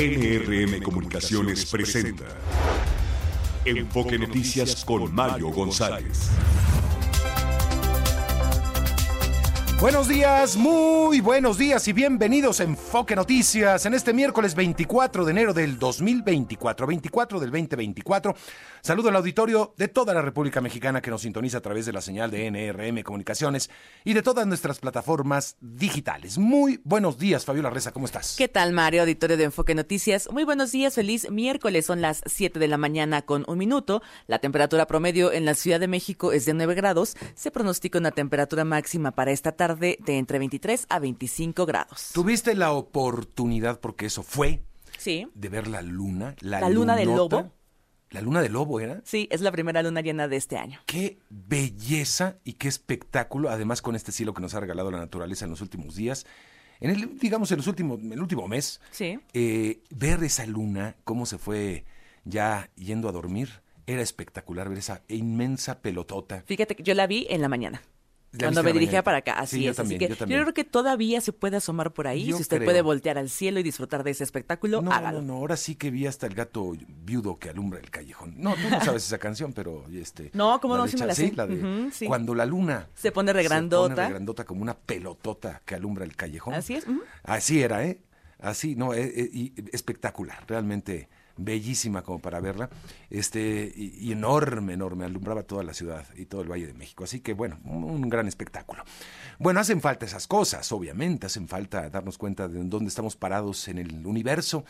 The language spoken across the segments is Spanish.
NRM Comunicaciones presenta Enfoque Noticias con Mario González. Buenos días, muy buenos días y bienvenidos a Enfoque Noticias en este miércoles 24 de enero del 2024, 24 del 2024. Saludo al auditorio de toda la República Mexicana que nos sintoniza a través de la señal de NRM Comunicaciones y de todas nuestras plataformas digitales. Muy buenos días, Fabiola Reza, ¿cómo estás? ¿Qué tal, Mario, auditorio de Enfoque Noticias? Muy buenos días, feliz miércoles, son las 7 de la mañana con un minuto. La temperatura promedio en la Ciudad de México es de 9 grados. Se pronostica una temperatura máxima para esta tarde de entre 23 a 25 grados. ¿Tuviste la oportunidad, porque eso fue, Sí. de ver la luna? La, ¿La luna del lobo? ¿La luna del lobo era? Sí, es la primera luna llena de este año. Qué belleza y qué espectáculo, además con este cielo que nos ha regalado la naturaleza en los últimos días. En el, digamos, en los últimos, en el último mes, Sí. eh, ver esa luna, cómo se fue ya yendo a dormir, era espectacular ver esa inmensa pelotota. Fíjate que yo la vi en la mañana. ¿La Cuando me dirigía para acá, así Sí, yo es. también, así que yo también. creo que todavía se puede asomar por ahí. Yo si usted creo. puede voltear al cielo y disfrutar de ese espectáculo, No, hágalo. no, no, ahora sí que vi hasta el gato viudo que alumbra el callejón. No, tú no sabes esa canción, pero este. No, ¿cómo no? Sí me Cha- la sé. la de Ujú, sí. cuando la luna Se pone regrandota. Se pone regrandota como una pelotota que alumbra el callejón. Así es. Así era, ¿eh? Así, no, eh, eh, y espectacular, realmente bellísima como para verla, este, y, enorme, enorme, alumbraba toda la ciudad y todo el Valle de México. Así que, bueno, un gran espectáculo. Bueno, hacen falta esas cosas, obviamente, hacen falta darnos cuenta de dónde estamos parados en el universo,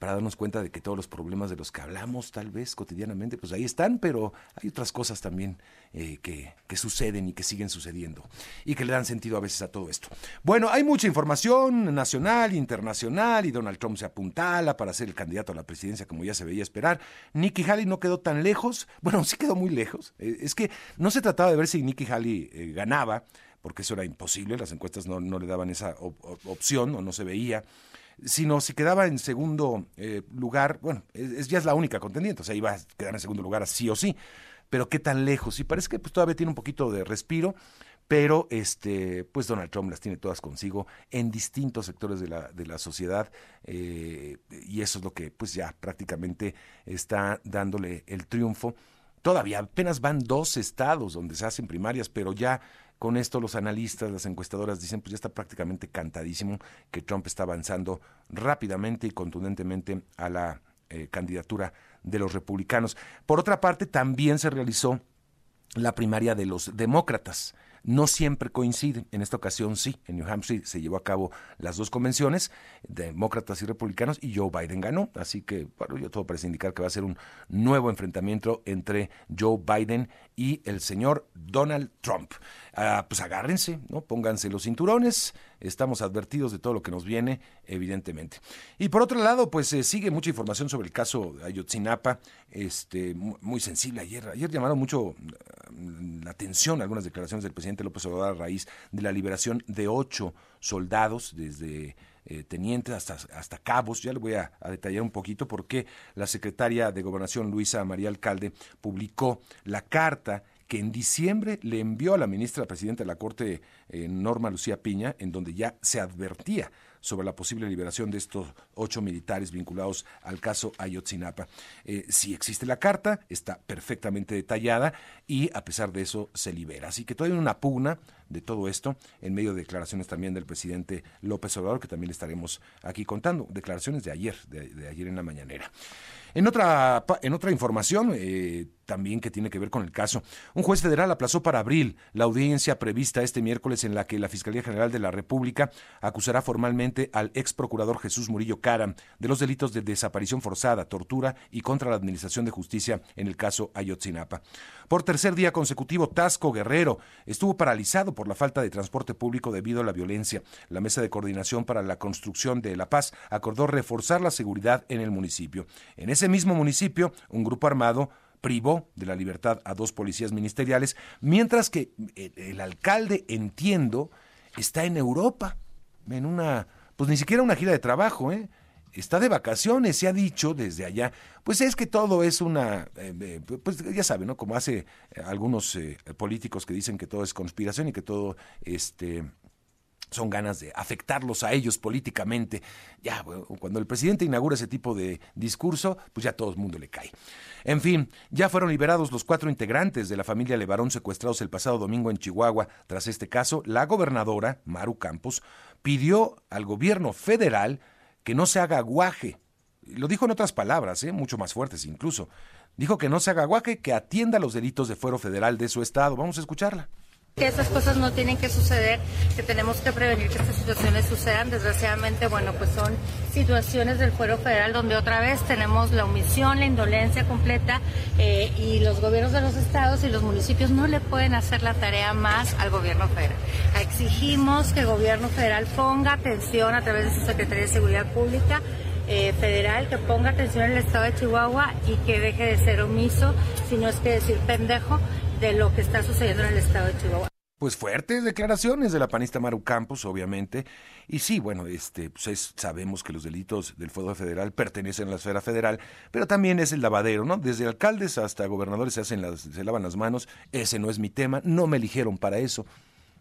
para darnos cuenta de que todos los problemas de los que hablamos tal vez cotidianamente, pues ahí están, pero hay otras cosas también eh, que, que suceden y que siguen sucediendo y que le dan sentido a veces a todo esto. Bueno, hay mucha información nacional, internacional y Donald Trump se apuntala para ser el candidato a la presidencia como ya se veía esperar. Nikki Haley no quedó tan lejos, bueno, sí quedó muy lejos. Eh, es que no se trataba de ver si Nikki Haley eh, ganaba, porque eso era imposible, las encuestas no, no le daban esa op- op- opción o no se veía sino si quedaba en segundo eh, lugar, bueno, es, ya es la única contendiente, o sea, iba a quedar en segundo lugar sí o sí, pero qué tan lejos, y parece que pues, todavía tiene un poquito de respiro, pero este, pues Donald Trump las tiene todas consigo en distintos sectores de la, de la sociedad, eh, y eso es lo que pues ya prácticamente está dándole el triunfo. Todavía apenas van dos estados donde se hacen primarias, pero ya con esto los analistas, las encuestadoras dicen, pues ya está prácticamente cantadísimo que Trump está avanzando rápidamente y contundentemente a la eh, candidatura de los republicanos. Por otra parte, también se realizó la primaria de los demócratas. No siempre coinciden, en esta ocasión sí, en New Hampshire se llevó a cabo las dos convenciones, demócratas y republicanos, y Joe Biden ganó, así que bueno, yo todo parece indicar que va a ser un nuevo enfrentamiento entre Joe Biden y el señor Donald Trump. Ah, pues agárrense, ¿no? Pónganse los cinturones, estamos advertidos de todo lo que nos viene, evidentemente. Y por otro lado, pues eh, sigue mucha información sobre el caso Ayotzinapa, este, mu- muy sensible ayer. Ayer llamaron mucho mm, la atención algunas declaraciones del presidente López Obrador a raíz de la liberación de ocho soldados, desde eh, tenientes hasta, hasta cabos. Ya le voy a, a detallar un poquito porque la secretaria de Gobernación, Luisa María Alcalde, publicó la carta que en diciembre le envió a la ministra presidenta de la Corte, eh, Norma Lucía Piña, en donde ya se advertía sobre la posible liberación de estos ocho militares vinculados al caso Ayotzinapa. Eh, si existe la carta, está perfectamente detallada y a pesar de eso se libera. Así que todavía hay una pugna de todo esto en medio de declaraciones también del presidente López Obrador, que también le estaremos aquí contando, declaraciones de ayer, de, ayer en la mañanera. En otra, en otra información, eh, también que tiene que ver con el caso, un juez federal aplazó para abril la audiencia prevista este miércoles en la que la Fiscalía General de la República acusará formalmente al ex procurador Jesús Murillo Cara de los delitos de desaparición forzada, tortura y contra la Administración de Justicia en el caso Ayotzinapa. Por tercer día consecutivo, Tasco Guerrero estuvo paralizado por la falta de transporte público debido a la violencia. La Mesa de Coordinación para la Construcción de la Paz acordó reforzar la seguridad en el municipio. En ese mismo municipio, un grupo armado privó de la libertad a dos policías ministeriales, mientras que el, el alcalde, entiendo, está en Europa, en una, pues ni siquiera una gira de trabajo, ¿eh? Está de vacaciones, se ha dicho desde allá, pues es que todo es una, eh, pues ya saben, ¿no? Como hace eh, algunos eh, políticos que dicen que todo es conspiración y que todo este son ganas de afectarlos a ellos políticamente. Ya, cuando el presidente inaugura ese tipo de discurso, pues ya todo el mundo le cae. En fin, ya fueron liberados los cuatro integrantes de la familia Levarón secuestrados el pasado domingo en Chihuahua. Tras este caso, la gobernadora, Maru Campos, pidió al gobierno federal que no se haga aguaje. Lo dijo en otras palabras, ¿eh? mucho más fuertes incluso. Dijo que no se haga aguaje, que atienda los delitos de fuero federal de su estado. Vamos a escucharla que esas cosas no tienen que suceder, que tenemos que prevenir que estas situaciones sucedan. Desgraciadamente, bueno, pues son situaciones del fuero federal donde otra vez tenemos la omisión, la indolencia completa eh, y los gobiernos de los estados y los municipios no le pueden hacer la tarea más al gobierno federal. Exigimos que el gobierno federal ponga atención a través de su Secretaría de Seguridad Pública eh, federal que ponga atención en el estado de Chihuahua y que deje de ser omiso, si no es que decir pendejo, de lo que está sucediendo en el estado de Chihuahua. Pues fuertes declaraciones de la panista Maru Campos, obviamente. Y sí, bueno, este, pues sabemos que los delitos del Fuego Federal pertenecen a la esfera federal, pero también es el lavadero, ¿no? Desde alcaldes hasta gobernadores se, hacen las, se lavan las manos. Ese no es mi tema, no me eligieron para eso.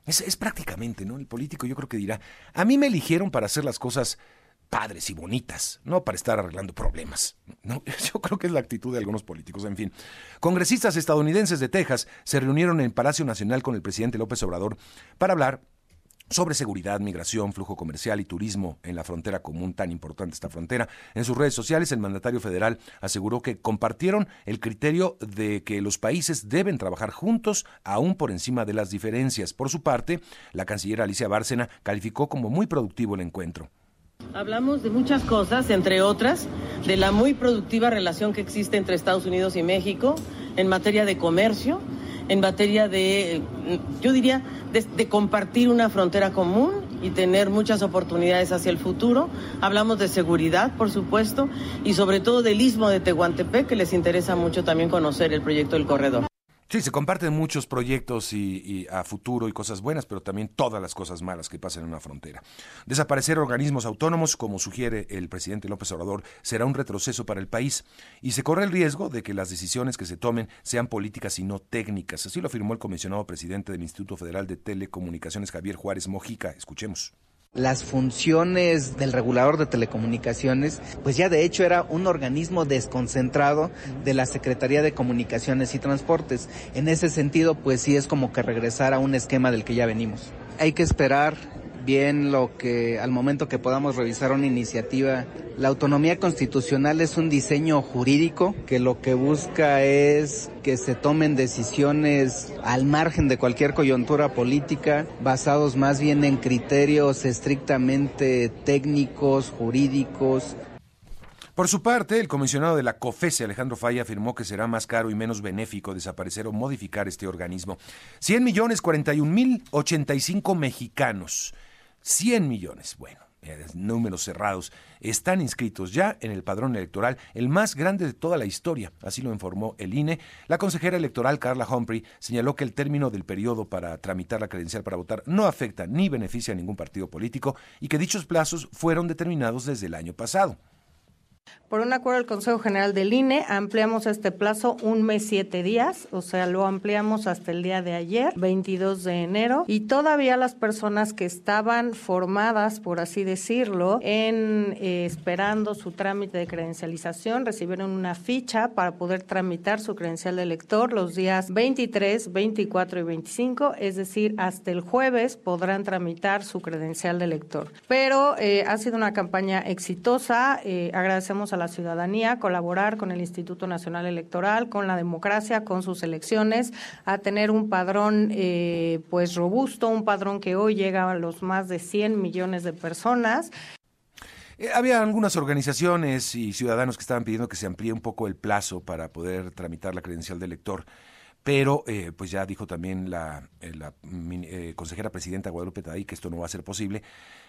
Es, es prácticamente, ¿no? El político yo creo que dirá, a mí me eligieron para hacer las cosas padres y bonitas, no para estar arreglando problemas. ¿no? Yo creo que es la actitud de algunos políticos. En fin, congresistas estadounidenses de Texas se reunieron en Palacio Nacional con el presidente López Obrador para hablar sobre seguridad, migración, flujo comercial y turismo en la frontera común, tan importante esta frontera. En sus redes sociales, el mandatario federal aseguró que compartieron el criterio de que los países deben trabajar juntos, aún por encima de las diferencias. Por su parte, la canciller Alicia Bárcena calificó como muy productivo el encuentro. Hablamos de muchas cosas, entre otras, de la muy productiva relación que existe entre Estados Unidos y México en materia de comercio, en materia de, yo diría, de, compartir una frontera común y tener muchas oportunidades hacia el futuro. Hablamos de seguridad, por supuesto, y sobre todo del istmo de Tehuantepec, que les interesa mucho también conocer el proyecto del corredor. Sí, se comparten muchos proyectos y, a futuro y cosas buenas, pero también todas las cosas malas que pasan en una frontera. Desaparecer organismos autónomos, como sugiere el presidente López Obrador, será un retroceso para el país y se corre el riesgo de que las decisiones que se tomen sean políticas y no técnicas. Así lo afirmó el comisionado presidente del Instituto Federal de Telecomunicaciones, Javier Juárez Mojica. Escuchemos. Las funciones del regulador de telecomunicaciones, pues ya de hecho era un organismo desconcentrado de la Secretaría de Comunicaciones y Transportes. En ese sentido, pues sí es como que regresar a un esquema del que ya venimos. Hay que esperar bien lo que al momento que podamos revisar una iniciativa, la autonomía constitucional es un diseño jurídico que lo que busca es que se tomen decisiones al margen de cualquier coyuntura política, basados más bien en criterios estrictamente técnicos, jurídicos, por su parte, el comisionado de la COFESE, Alejandro Falla, afirmó que será más caro y menos benéfico desaparecer o modificar este organismo. 100 millones 41 mil 85 mexicanos 100 millones, bueno, eh, números cerrados, están inscritos ya en el padrón electoral, el más grande de toda la historia, así lo informó el INE. La consejera electoral Carla Humphrey señaló que el término del periodo para tramitar la credencial para votar no afecta ni beneficia a ningún partido político y que dichos plazos fueron determinados desde el año pasado. Por un acuerdo del Consejo General del INE, ampliamos este plazo un mes, siete días, o sea, lo ampliamos hasta el día de ayer, 22 de enero, y todavía las personas que estaban formadas, por así decirlo, en eh, esperando su trámite de credencialización, recibieron una ficha para poder tramitar su credencial de elector los días 23, 24 y 25, es decir, hasta el jueves podrán tramitar su credencial de elector. Pero eh, ha sido una campaña exitosa, eh, agradecemos a la ciudadanía, colaborar con el Instituto Nacional Electoral, con la democracia, con sus elecciones, a tener un padrón eh, pues robusto, un padrón que hoy llega a los más de 100 millones de personas. Eh, había algunas organizaciones y ciudadanos que estaban pidiendo que se amplíe un poco el plazo para poder tramitar la credencial de elector pero eh, pues ya dijo también la, eh, consejera presidenta Guadalupe Taday que esto no va a ser posible.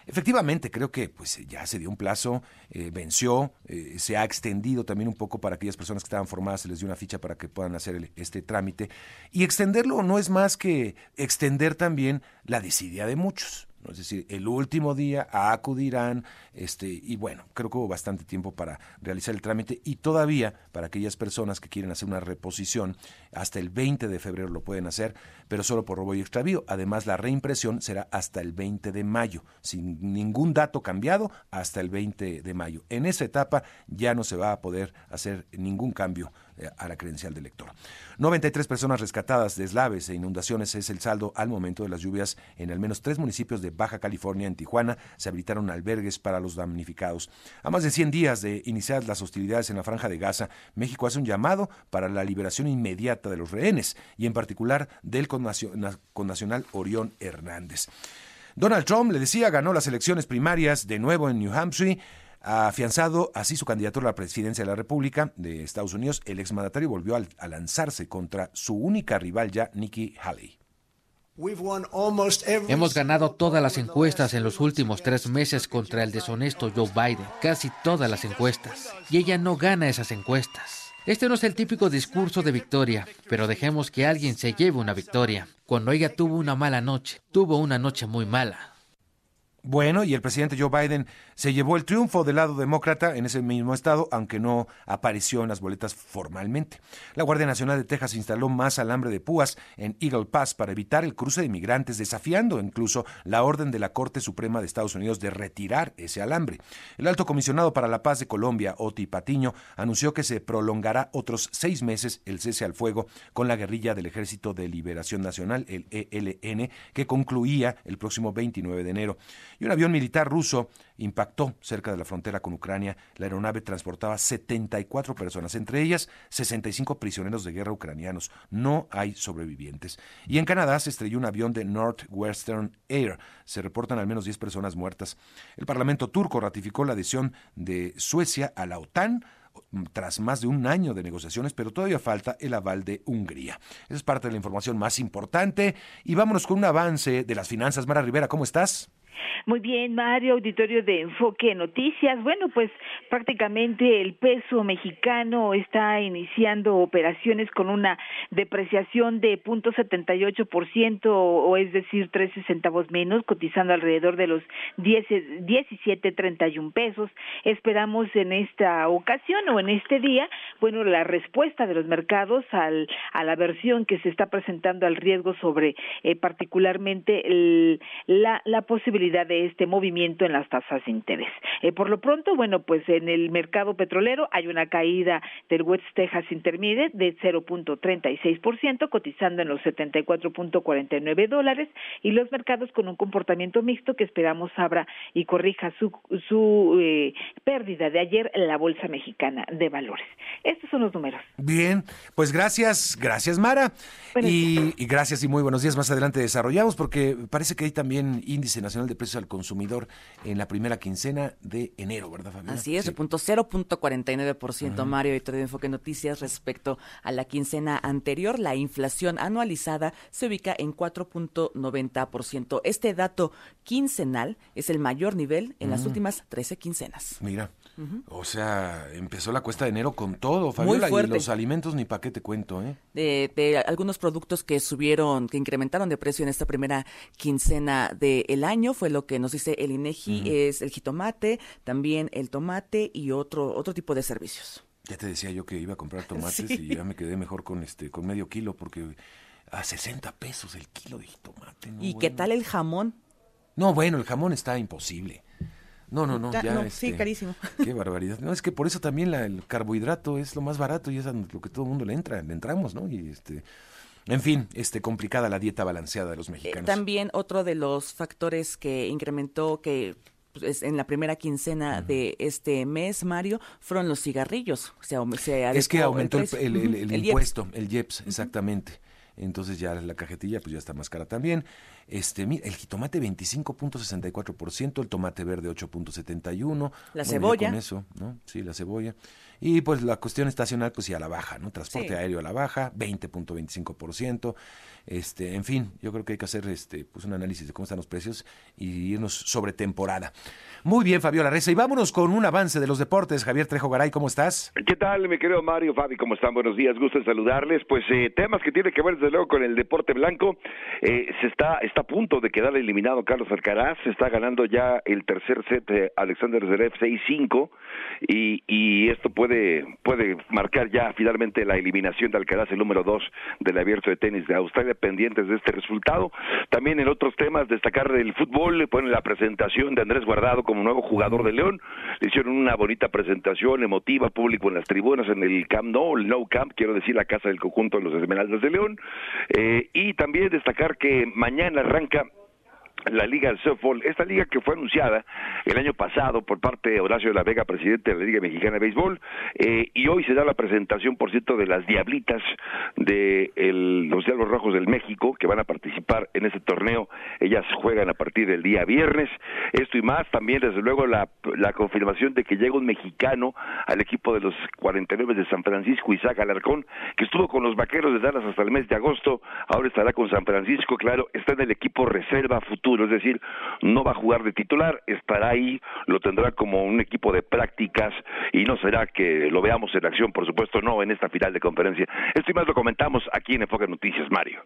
Efectivamente, creo que pues ya se dio un plazo, eh, venció, se ha extendido también un poco para aquellas personas que estaban formadas, se les dio una ficha para que puedan hacer este trámite. Y extenderlo no es más que extender también la desidia de muchos. Es decir, el último día acudirán, este, y bueno, creo que hubo bastante tiempo para realizar el trámite y todavía para aquellas personas que quieren hacer una reposición, hasta el 20 de febrero lo pueden hacer, pero solo por robo y extravío. Además, la reimpresión será hasta el 20 de mayo, sin ningún dato cambiado, hasta el 20 de mayo. En esa etapa ya no se va a poder hacer ningún cambio eh, a la credencial del lector. 93 personas rescatadas de eslaves e inundaciones es el saldo al momento de las lluvias en al menos tres municipios de Baja California. En Tijuana se habilitaron albergues para los damnificados. A más de 100 días de iniciar las hostilidades en la franja de Gaza, México hace un llamado para la liberación inmediata de los rehenes y en particular del connacional Orión Hernández. Donald Trump, le decía, ganó las elecciones primarias de nuevo en New Hampshire ha afianzado así su candidatura a la presidencia de la República de Estados Unidos. El exmandatario volvió a, lanzarse contra su única rival ya, Nikki Haley. Hemos ganado todas las encuestas en los últimos tres meses contra el deshonesto Joe Biden, casi todas las encuestas. Y ella no gana esas encuestas. Este no es el típico discurso de victoria, pero dejemos que alguien se lleve una victoria. Cuando ella tuvo una mala noche, tuvo una noche muy mala. Bueno, y el presidente Joe Biden se llevó el triunfo del lado demócrata en ese mismo estado, aunque no apareció en las boletas formalmente. La Guardia Nacional de Texas instaló más alambre de púas en Eagle Pass para evitar el cruce de inmigrantes, desafiando incluso la orden de la Corte Suprema de Estados Unidos de retirar ese alambre. El alto comisionado para la paz de Colombia, Oti Patiño, anunció que se prolongará otros seis meses el cese al fuego con la guerrilla del Ejército de Liberación Nacional, el ELN, que concluía el próximo 29 de enero y un avión militar ruso impactó cerca de la frontera con Ucrania. La aeronave transportaba 74 personas, entre ellas 65 prisioneros de guerra ucranianos. No hay sobrevivientes. Y en Canadá se estrelló un avión de Northwestern Air. Se reportan al menos 10 personas muertas. El Parlamento turco ratificó la adhesión de Suecia a la OTAN tras más de un año de negociaciones, pero todavía falta el aval de Hungría. Esa es parte de la información más importante. Y vámonos con un avance de las finanzas. Mara Rivera, ¿cómo estás? Muy bien, Mario, auditorio de Enfoque Noticias. Bueno, pues prácticamente el peso mexicano está iniciando operaciones con una depreciación de 0.78% o es decir, 13 centavos menos, cotizando alrededor de los 10, 17.31 pesos. Esperamos en esta ocasión o en este día, bueno, la respuesta de los mercados al, a la versión que se está presentando al riesgo sobre eh, particularmente la, la posibilidad de este movimiento en las tasas de interés. Eh, por lo pronto, bueno, pues en el mercado petrolero hay una caída del West Texas Intermediate de 0.36%, cotizando en los 74.49 dólares, y los mercados con un comportamiento mixto que esperamos abra y corrija su, su eh, pérdida de ayer en la Bolsa Mexicana de Valores. Estos son los números. Bien, pues gracias, gracias Mara, y, y gracias y muy buenos días. Más adelante desarrollamos porque parece que hay también índice nacional de precios al consumidor en la primera quincena de enero, ¿verdad, Fabiola? Así es, sí. punto 0.49%, Mario, y de Enfoque Noticias respecto a la quincena anterior. La inflación anualizada se ubica en 4.90%. Este dato quincenal es el mayor nivel en las últimas 13 quincenas. Mira. O sea, empezó la cuesta de enero con todo, Fabiola, y los alimentos ni pa' qué te cuento, ¿eh? De, algunos productos que subieron, que incrementaron de precio en esta primera quincena del año, fue lo que nos dice el INEGI, es el jitomate, también el tomate y otro, otro tipo de servicios. Ya te decía yo que iba a comprar tomates y ya me quedé mejor con este, con medio kilo, porque a 60 pesos el kilo de jitomate. ¿Y qué tal el jamón? No, bueno, el jamón está imposible. No, no, no. Ya, sí, este, carísimo. Qué barbaridad. No, es que por eso también el carbohidrato es lo más barato y es a lo que todo el mundo le entra, le entramos, ¿no? Y este. En fin, este, complicada la dieta balanceada de los eh, mexicanos. también otro de los factores que incrementó, que pues, en la primera quincena de este mes, Mario, fueron los cigarrillos. O sea, se es que aumentó el, el, impuesto, el IEPS, exactamente entonces ya la cajetilla pues ya está más cara también. Este, mira, el jitomate 25.64%, el tomate verde 8.71. La cebolla. Con eso, ¿no? Sí, la cebolla. Y pues la cuestión estacional pues ya a la baja, ¿no? Transporte aéreo a la baja, 20.25%. Este, en fin, yo creo que hay que hacer este pues un análisis de cómo están los precios y irnos sobre temporada. Muy bien, Fabiola Reza. Y vámonos con un avance de los deportes. Javier Trejo Garay, ¿cómo estás? ¿Qué tal, mi querido Mario, Fabi? ¿Cómo están? Buenos días, gusto en saludarles. Pues eh, temas que tienen que ver, desde luego, con el deporte blanco. Eh, se está a punto de quedar eliminado Carlos Alcaraz, está ganando ya el tercer set de Alexander Zverev 6-5 y, esto puede puede marcar ya finalmente la eliminación de Alcaraz, el número 2 del abierto de tenis de Australia, pendientes de este resultado. También en otros temas, destacar el fútbol, le ponen la presentación de Andrés Guardado como nuevo jugador de León, le hicieron una bonita presentación emotiva, público en las tribunas, en el Camp Nou, el No Camp, quiero decir la casa del conjunto de los Esmeraldas de León, eh, y también destacar que mañana arranca la Liga del Softball, esta liga que fue anunciada el año pasado por parte de Horacio de la Vega, presidente de la Liga Mexicana de Béisbol, eh, y hoy se da la presentación, por cierto, de las Diablitas de los Diablos Rojos del México, que van a participar en este torneo. Ellas juegan a partir del día viernes. Esto y más, también desde luego la, la confirmación de que llega un mexicano al equipo de los 49 de San Francisco, Isaac Alarcón, que estuvo con los Vaqueros de Dallas hasta el mes de agosto, ahora estará con San Francisco, claro, está en el equipo reserva futuro es decir, no va a jugar de titular, estará ahí, lo tendrá como un equipo de prácticas y no será que lo veamos en acción, por supuesto, no en esta final de conferencia. Esto y más lo comentamos aquí en Enfoque Noticias, Mario.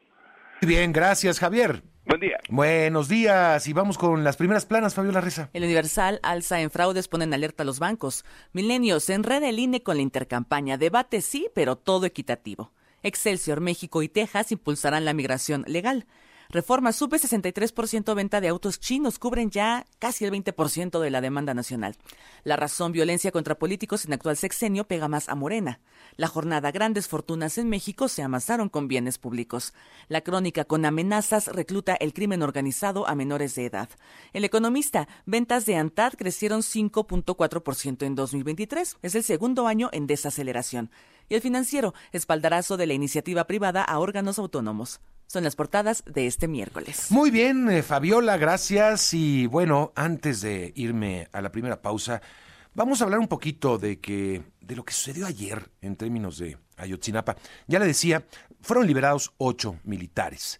Muy bien, gracias, Javier. Buen día. Buenos días y vamos con las primeras planas, Fabiola Reza. El Universal alza en fraudes, ponen alerta a los bancos. Milenios, se enreda el INE con la intercampaña. Debate sí, pero todo equitativo. Excelsior, México y Texas impulsarán la migración legal. Reforma sube 63% venta de autos chinos, cubren ya casi el 20% de la demanda nacional. La razón violencia contra políticos en actual sexenio pega más a Morena. La jornada grandes fortunas en México se amasaron con bienes públicos. La crónica con amenazas recluta el crimen organizado a menores de edad. El economista, ventas de ANTAD crecieron 5.4% en 2023. Es el segundo año en desaceleración. Y el financiero, espaldarazo de la iniciativa privada a órganos autónomos. Son las portadas de este miércoles. Muy bien, eh, Fabiola, gracias. Y bueno, antes de irme a la primera pausa, vamos a hablar un poquito de que de lo que sucedió ayer en términos de Ayotzinapa. Ya le decía, fueron liberados ocho militares.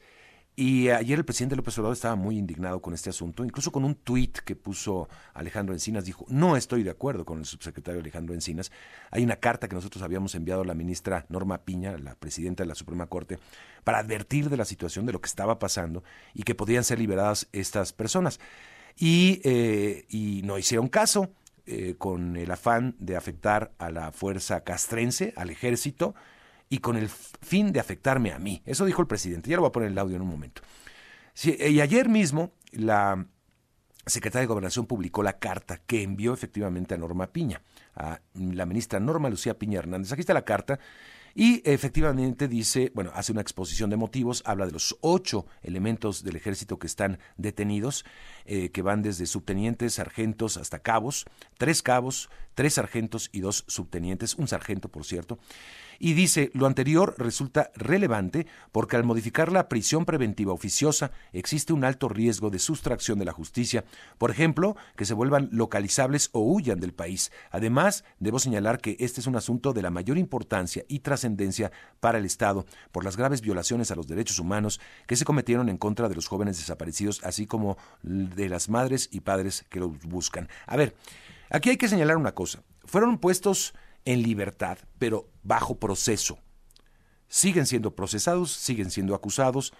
Y ayer el presidente López Obrador estaba muy indignado con este asunto, incluso con un tuit que puso Alejandro Encinas, dijo, no estoy de acuerdo con el subsecretario Alejandro Encinas. Hay una carta que nosotros habíamos enviado a la ministra Norma Piña, la presidenta de la Suprema Corte, para advertir de la situación, de lo que estaba pasando y que podían ser liberadas estas personas. Y, eh, y no hicieron caso. Eh, con el afán de afectar a la fuerza castrense, al ejército, y con el fin de afectarme a mí. Eso dijo el presidente. Ya lo voy a poner el audio en un momento. y ayer mismo la secretaria de Gobernación publicó la carta que envió efectivamente a Norma Piña, a la ministra Norma Lucía Piña Hernández. Aquí está la carta. Y efectivamente dice, bueno, hace una exposición de motivos, habla de los ocho elementos del ejército que están detenidos, eh, que van desde subtenientes, sargentos hasta cabos, tres cabos, tres sargentos y dos subtenientes, un sargento, por cierto. Y dice, lo anterior resulta relevante porque al modificar la prisión preventiva oficiosa existe un alto riesgo de sustracción de la justicia, por ejemplo, que se vuelvan localizables o huyan del país. Además, debo señalar que este es un asunto de la mayor importancia y trascendencia para el Estado por las graves violaciones a los derechos humanos que se cometieron en contra de los jóvenes desaparecidos, así como de las madres y padres que los buscan. A ver, aquí hay que señalar una cosa. Fueron puestos en libertad, pero bajo proceso. Siguen siendo procesados, siguen siendo acusados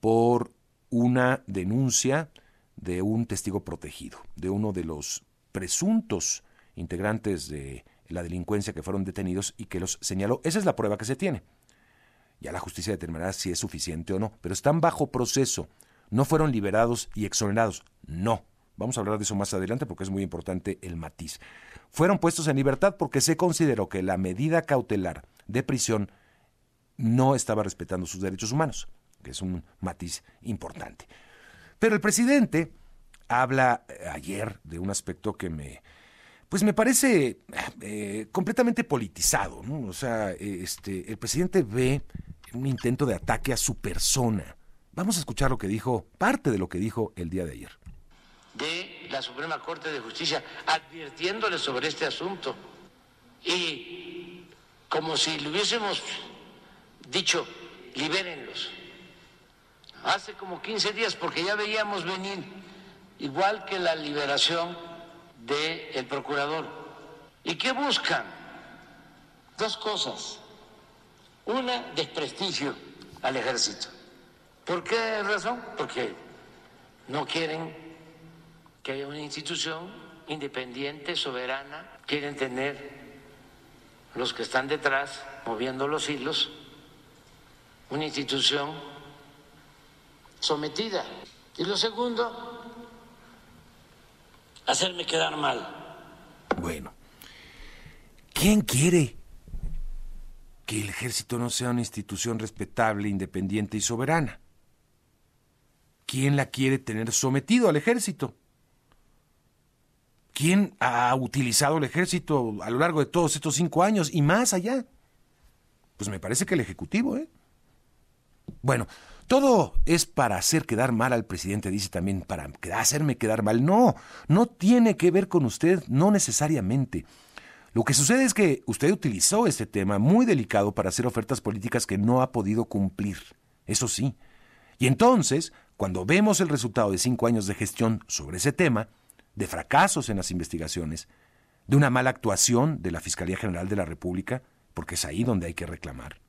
por una denuncia de un testigo protegido, de uno de los presuntos integrantes de la delincuencia que fueron detenidos y que los señaló. Esa es la prueba que se tiene. Ya la justicia determinará si es suficiente o no, pero están bajo proceso. No fueron liberados y exonerados. No. Vamos a hablar de eso más adelante porque es muy importante el matiz fueron puestos en libertad porque se consideró que la medida cautelar de prisión no estaba respetando sus derechos humanos, que es un matiz importante. Pero el presidente habla eh, ayer de un aspecto que me, pues me parece eh, completamente politizado, ¿no? O sea, este, el presidente ve un intento de ataque a su persona. Vamos a escuchar lo que dijo, parte de lo que dijo el día de ayer de la Suprema Corte de Justicia advirtiéndole sobre este asunto. Y como si le hubiésemos dicho, libérenlos. Hace como 15 días, porque ya veíamos venir, igual que la liberación del procurador. ¿Y qué buscan? Dos cosas. Una, desprestigio al ejército. ¿Por qué razón? Porque no quieren que haya una institución independiente, soberana, quieren tener los que están detrás, moviendo los hilos, una institución sometida. Y lo segundo, hacerme quedar mal. Bueno, ¿quién quiere que el ejército no sea una institución respetable, independiente y soberana? ¿Quién la quiere tener sometido al ejército? ¿Quién ha utilizado el ejército a lo largo de todos estos cinco años y más allá? Pues me parece que el Ejecutivo, ¿eh? Bueno, todo es para hacer quedar mal al presidente, dice también, para hacerme quedar mal. No, no tiene que ver con usted, no necesariamente. Lo que sucede es que usted utilizó este tema muy delicado para hacer ofertas políticas que no ha podido cumplir. Eso sí. Y entonces, cuando vemos el resultado de cinco años de gestión sobre ese tema, de fracasos en las investigaciones, de una mala actuación de la Fiscalía General de la República, porque es ahí donde hay que reclamar,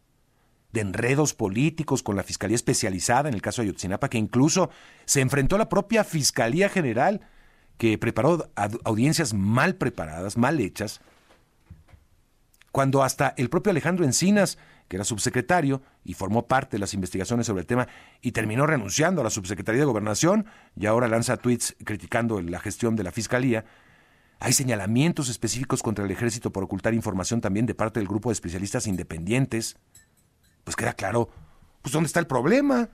de enredos políticos con la Fiscalía Especializada en el caso de Ayotzinapa, que incluso se enfrentó a la propia Fiscalía General, que preparó audiencias mal preparadas, mal hechas, cuando hasta el propio Alejandro Encinas, que era subsecretario y formó parte de las investigaciones sobre el tema y terminó renunciando a la subsecretaría de Gobernación y ahora lanza tweets criticando la gestión de la Fiscalía, hay señalamientos específicos contra el ejército por ocultar información también de parte del grupo de especialistas independientes. Pues queda claro, pues ¿dónde está el problema?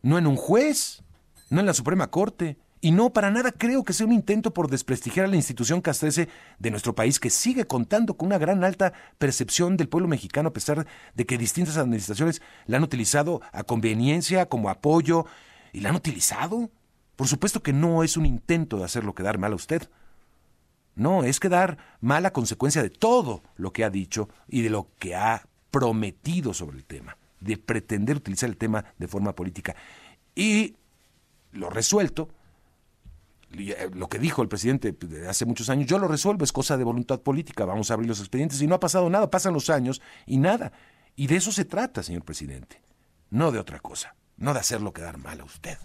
No en un juez, no en la Suprema Corte, y no, para nada creo que sea un intento por desprestigiar a la institución castrese de nuestro país, que sigue contando con una gran alta percepción del pueblo mexicano, a pesar de que distintas administraciones la han utilizado a conveniencia, como apoyo, y la han utilizado. Por supuesto que no es un intento de hacerlo quedar mal a usted. No, es quedar mal a consecuencia de todo lo que ha dicho y de lo que ha prometido sobre el tema, de pretender utilizar el tema de forma política. Y lo resuelto lo que dijo el presidente hace muchos años, yo lo resuelvo, es cosa de voluntad política, vamos a abrir los expedientes y no ha pasado nada, pasan los años y nada. Y de eso se trata, señor presidente, no de otra cosa, no de hacerlo quedar mal a usted.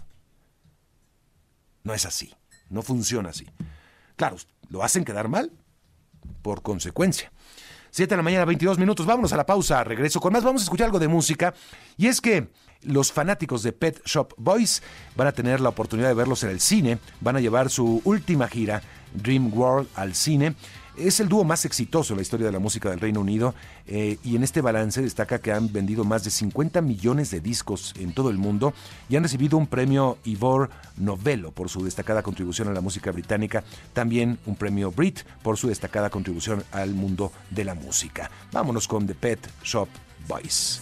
No es así, no funciona así. Claro, lo hacen quedar mal por consecuencia. Siete de la mañana, 22 minutos. Vámonos a la pausa. Regreso con más. Vamos a escuchar algo de música. Y es que los fanáticos de Pet Shop Boys van a tener la oportunidad de verlos en el cine. Van a llevar su última gira, Dream World, al cine. Es el dúo más exitoso en la historia de la música del Reino Unido eh, y en este balance destaca que han vendido más de 50 millones de discos en todo el mundo y han recibido un premio Ivor Novello por su destacada contribución a la música británica, también un premio Brit por su destacada contribución al mundo de la música. Vámonos con The Pet Shop Boys.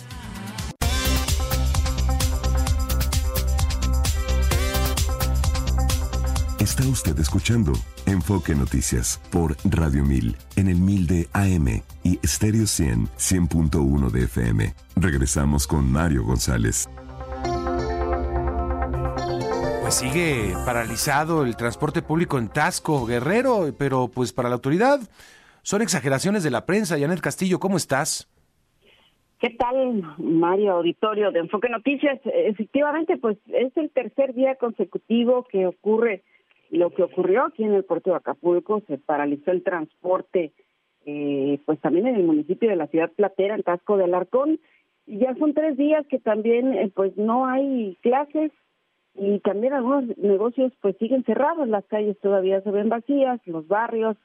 Está usted escuchando Enfoque Noticias por Radio 1000 en el 1000 de AM y Stereo 100 100.1 de FM. Regresamos con Mario González. Pues sigue paralizado el transporte público en Tasco, Guerrero, pero pues para la autoridad son exageraciones de la prensa. Janet Castillo, ¿cómo estás? ¿Qué tal, Mario Auditorio de Enfoque Noticias? Efectivamente, pues es el tercer día consecutivo que ocurre lo que ocurrió aquí en el puerto de Acapulco, se paralizó el transporte, eh, pues también en el municipio de la ciudad platera, en Casco del Arcón, y ya son tres días que también eh, pues no hay clases y también algunos negocios pues siguen cerrados, las calles todavía se ven vacías, los barrios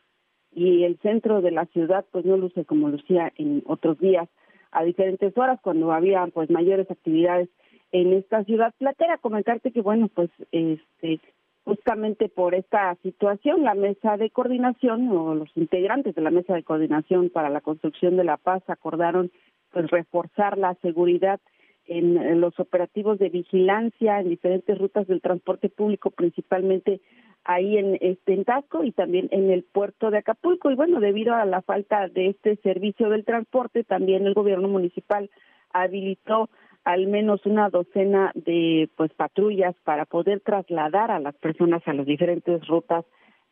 y el centro de la ciudad pues no luce como lucía en otros días a diferentes horas cuando había pues mayores actividades en esta ciudad platera. Comentarte que bueno pues este justamente por esta situación, la mesa de coordinación o los integrantes de la mesa de coordinación para la construcción de la paz acordaron pues reforzar la seguridad en, los operativos de vigilancia en diferentes rutas del transporte público, principalmente ahí en este en Tasco y también en el puerto de Acapulco. Y bueno, debido a la falta de este servicio del transporte, también el gobierno municipal habilitó al menos una docena de pues patrullas para poder trasladar a las personas a las diferentes rutas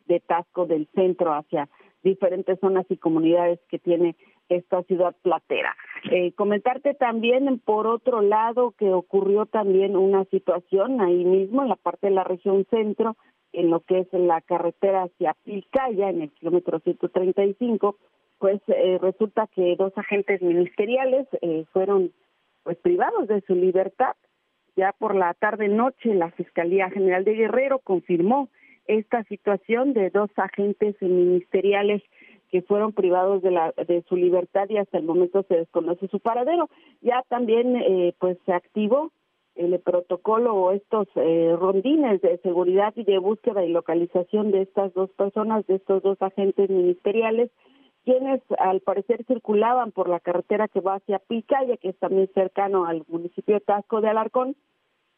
de Tasco del centro hacia diferentes zonas y comunidades que tiene esta ciudad platera. Eh, comentarte también, por otro lado, que ocurrió también una situación ahí mismo, en la parte de la región centro, en lo que es la carretera hacia Pilcaya, en el kilómetro 135, pues eh, resulta que dos agentes ministeriales eh, fueron pues privados de su libertad. Ya por la tarde-noche, la Fiscalía General de Guerrero confirmó esta situación de dos agentes ministeriales que fueron privados de, la, de su libertad y hasta el momento se desconoce su paradero. Ya también eh, pues se activó el protocolo o estos eh, rondines de seguridad y de búsqueda y localización de estas dos personas, de estos dos agentes ministeriales, quienes al parecer circulaban por la carretera que va hacia Picaya, que es también cercano al municipio de Tasco de Alarcón,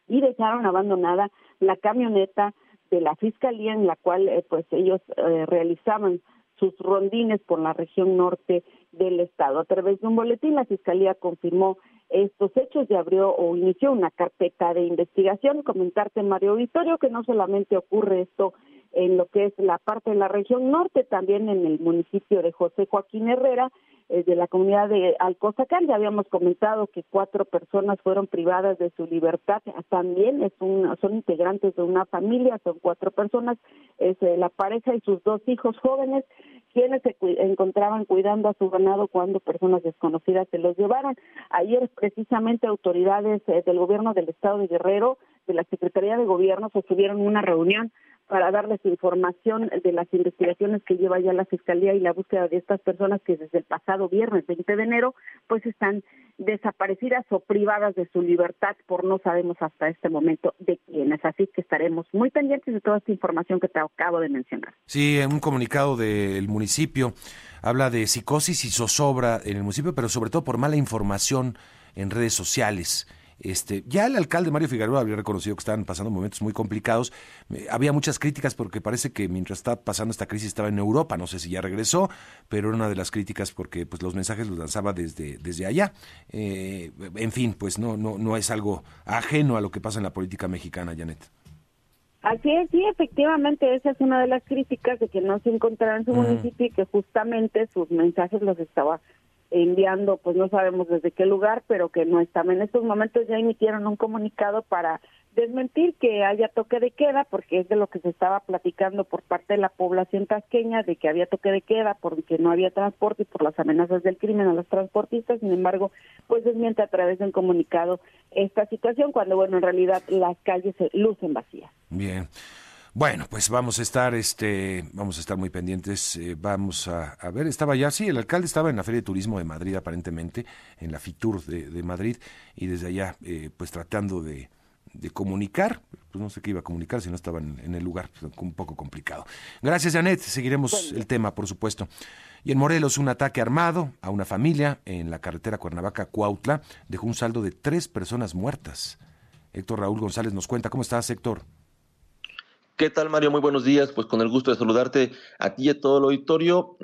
y dejaron abandonada la camioneta de la fiscalía en la cual eh, pues ellos realizaban sus rondines por la región norte del estado. A través de un boletín, la Fiscalía confirmó estos hechos y abrió o inició una carpeta de investigación. Comentarte, Mario Auditorio, que no solamente ocurre esto en lo que es la parte de la región norte, también en el municipio de José Joaquín Herrera, eh, de la comunidad de Alcozacán. Ya habíamos comentado que cuatro personas fueron privadas de su libertad. También es un, son integrantes de una familia, son cuatro personas, es eh, la pareja y sus dos hijos jóvenes quienes se encontraban cuidando a su ganado cuando personas desconocidas se los llevaron. Ayer precisamente autoridades eh, del gobierno del estado de Guerrero, de la Secretaría de Gobierno, sostuvieron una reunión para darles información de las investigaciones que lleva ya la Fiscalía y la búsqueda de estas personas que desde el pasado viernes 20 de enero pues están desaparecidas o privadas de su libertad por no sabemos hasta este momento de quiénes. Así que estaremos muy pendientes de toda esta información que te acabo de mencionar. Sí, en un comunicado del municipio habla de psicosis y zozobra en el municipio, pero sobre todo por mala información en redes sociales este, ya el alcalde Mario Figueroa había reconocido que estaban pasando momentos muy complicados. Eh, había muchas críticas porque parece que mientras estaba pasando esta crisis estaba en Europa, no sé si ya regresó, pero era una de las críticas porque pues los mensajes los lanzaba desde, desde allá. Eh, en fin, pues no, no, no es algo ajeno a lo que pasa en la política mexicana, Janet. Así es, sí, efectivamente, esa es una de las críticas de que no se encontraba en su municipio y que justamente sus mensajes los estaba enviando, pues no sabemos desde qué lugar, pero que no estaba. En estos momentos ya emitieron un comunicado para desmentir que haya toque de queda, porque es de lo que se estaba platicando por parte de la población tasqueña, de que había toque de queda porque no había transporte y por las amenazas del crimen a los transportistas. Sin embargo, pues desmiente a través de un comunicado esta situación, cuando, bueno, en realidad las calles se lucen vacías. Bien. Bueno, pues vamos a estar, este, vamos a estar muy pendientes. Eh, vamos a, ver, estaba ya, sí, el alcalde estaba en la Feria de Turismo de Madrid, aparentemente, en la FITUR de, Madrid, y desde allá, eh, pues tratando de, comunicar, pues no sé qué iba a comunicar si no estaba en, el lugar, pues, un poco complicado. Gracias, Janet. Seguiremos el tema, por supuesto. Y en Morelos, un ataque armado a una familia en la carretera Cuernavaca-Cuautla dejó un saldo de tres personas muertas. Héctor Raúl González nos cuenta. ¿Cómo estás, Héctor? ¿Qué tal, Mario? Muy buenos días. Pues con el gusto de saludarte a ti y a todo el auditorio.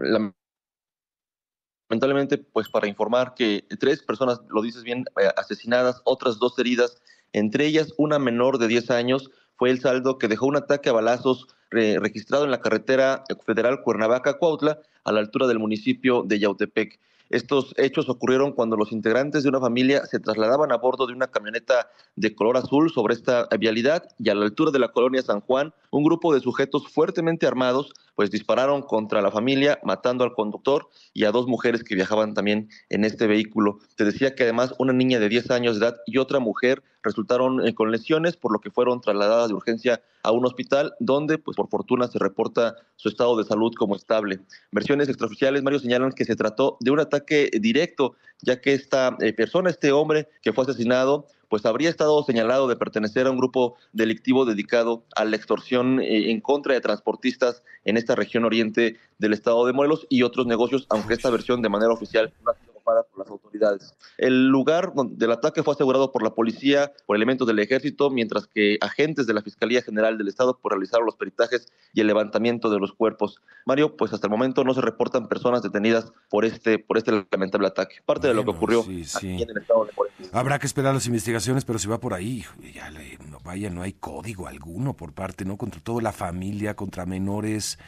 Lamentablemente, pues para informar que tres personas, lo dices bien, eh, asesinadas, otras dos heridas, entre ellas una menor de 10 años, fue el saldo que dejó un ataque a balazos registrado en la carretera federal Cuernavaca-Cuautla, a la altura del municipio de Yautepec. Estos hechos ocurrieron cuando los integrantes de una familia se trasladaban a bordo de una camioneta de color azul sobre esta vialidad y a la altura de la colonia San Juan, un grupo de sujetos fuertemente armados pues dispararon contra la familia, matando al conductor y a dos mujeres que viajaban también en este vehículo. Te decía que además una niña de 10 años de edad y otra mujer resultaron eh, con lesiones, por lo que fueron trasladadas de urgencia a un hospital donde, pues por fortuna, se reporta su estado de salud como estable. Versiones extraoficiales, Mario, señalan que se trató de un ataque directo, ya que esta eh, persona, este hombre que fue asesinado, pues habría estado señalado de pertenecer a un grupo delictivo dedicado a la extorsión eh, en contra de transportistas en esta región oriente del estado de Morelos y otros negocios, aunque esta versión de manera oficial no ha sido por las autoridades. El lugar del ataque fue asegurado por la policía, por elementos del ejército, mientras que agentes de la Fiscalía General del Estado por realizaron los peritajes y el levantamiento de los cuerpos. Mario, pues hasta el momento no se reportan personas detenidas por este, por este lamentable ataque. Parte de lo que ocurrió aquí en el estado de. Habrá que esperar las investigaciones, pero si va por ahí, ya le, no, vaya, no hay código alguno por parte, ¿no? Contra toda la familia, contra menores,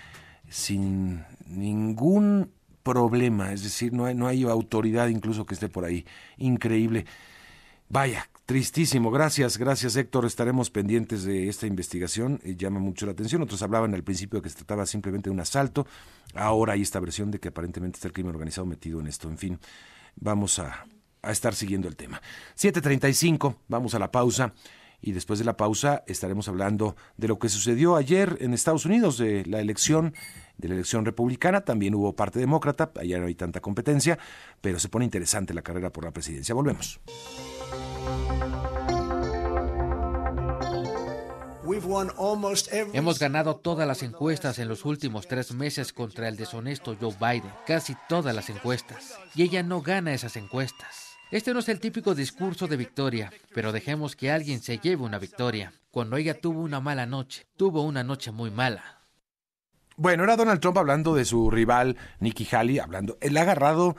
sin ningún problema, es decir, no hay, no hay autoridad incluso que esté por ahí. Increíble. Vaya, tristísimo. Gracias, gracias Héctor. Estaremos pendientes de esta investigación. Eh, llama mucho la atención. Otros hablaban al principio que se trataba simplemente de un asalto. Ahora hay esta versión de que aparentemente está el crimen organizado metido en esto. En fin, vamos a, a estar siguiendo el tema. 7.35, vamos a la pausa. Y después de la pausa estaremos hablando de lo que sucedió ayer en Estados Unidos, de la elección de la elección republicana, también hubo parte demócrata, allá no hay tanta competencia, pero se pone interesante la carrera por la presidencia. Volvemos. Hemos ganado todas las encuestas en los últimos tres meses contra el deshonesto Joe Biden, casi todas las encuestas. Y ella no gana esas encuestas. Este no es el típico discurso de victoria, pero dejemos que alguien se lleve una victoria. Cuando ella tuvo una mala noche, tuvo una noche muy mala. Bueno, era Donald Trump hablando de su rival Nikki Haley, hablando. Él ha agarrado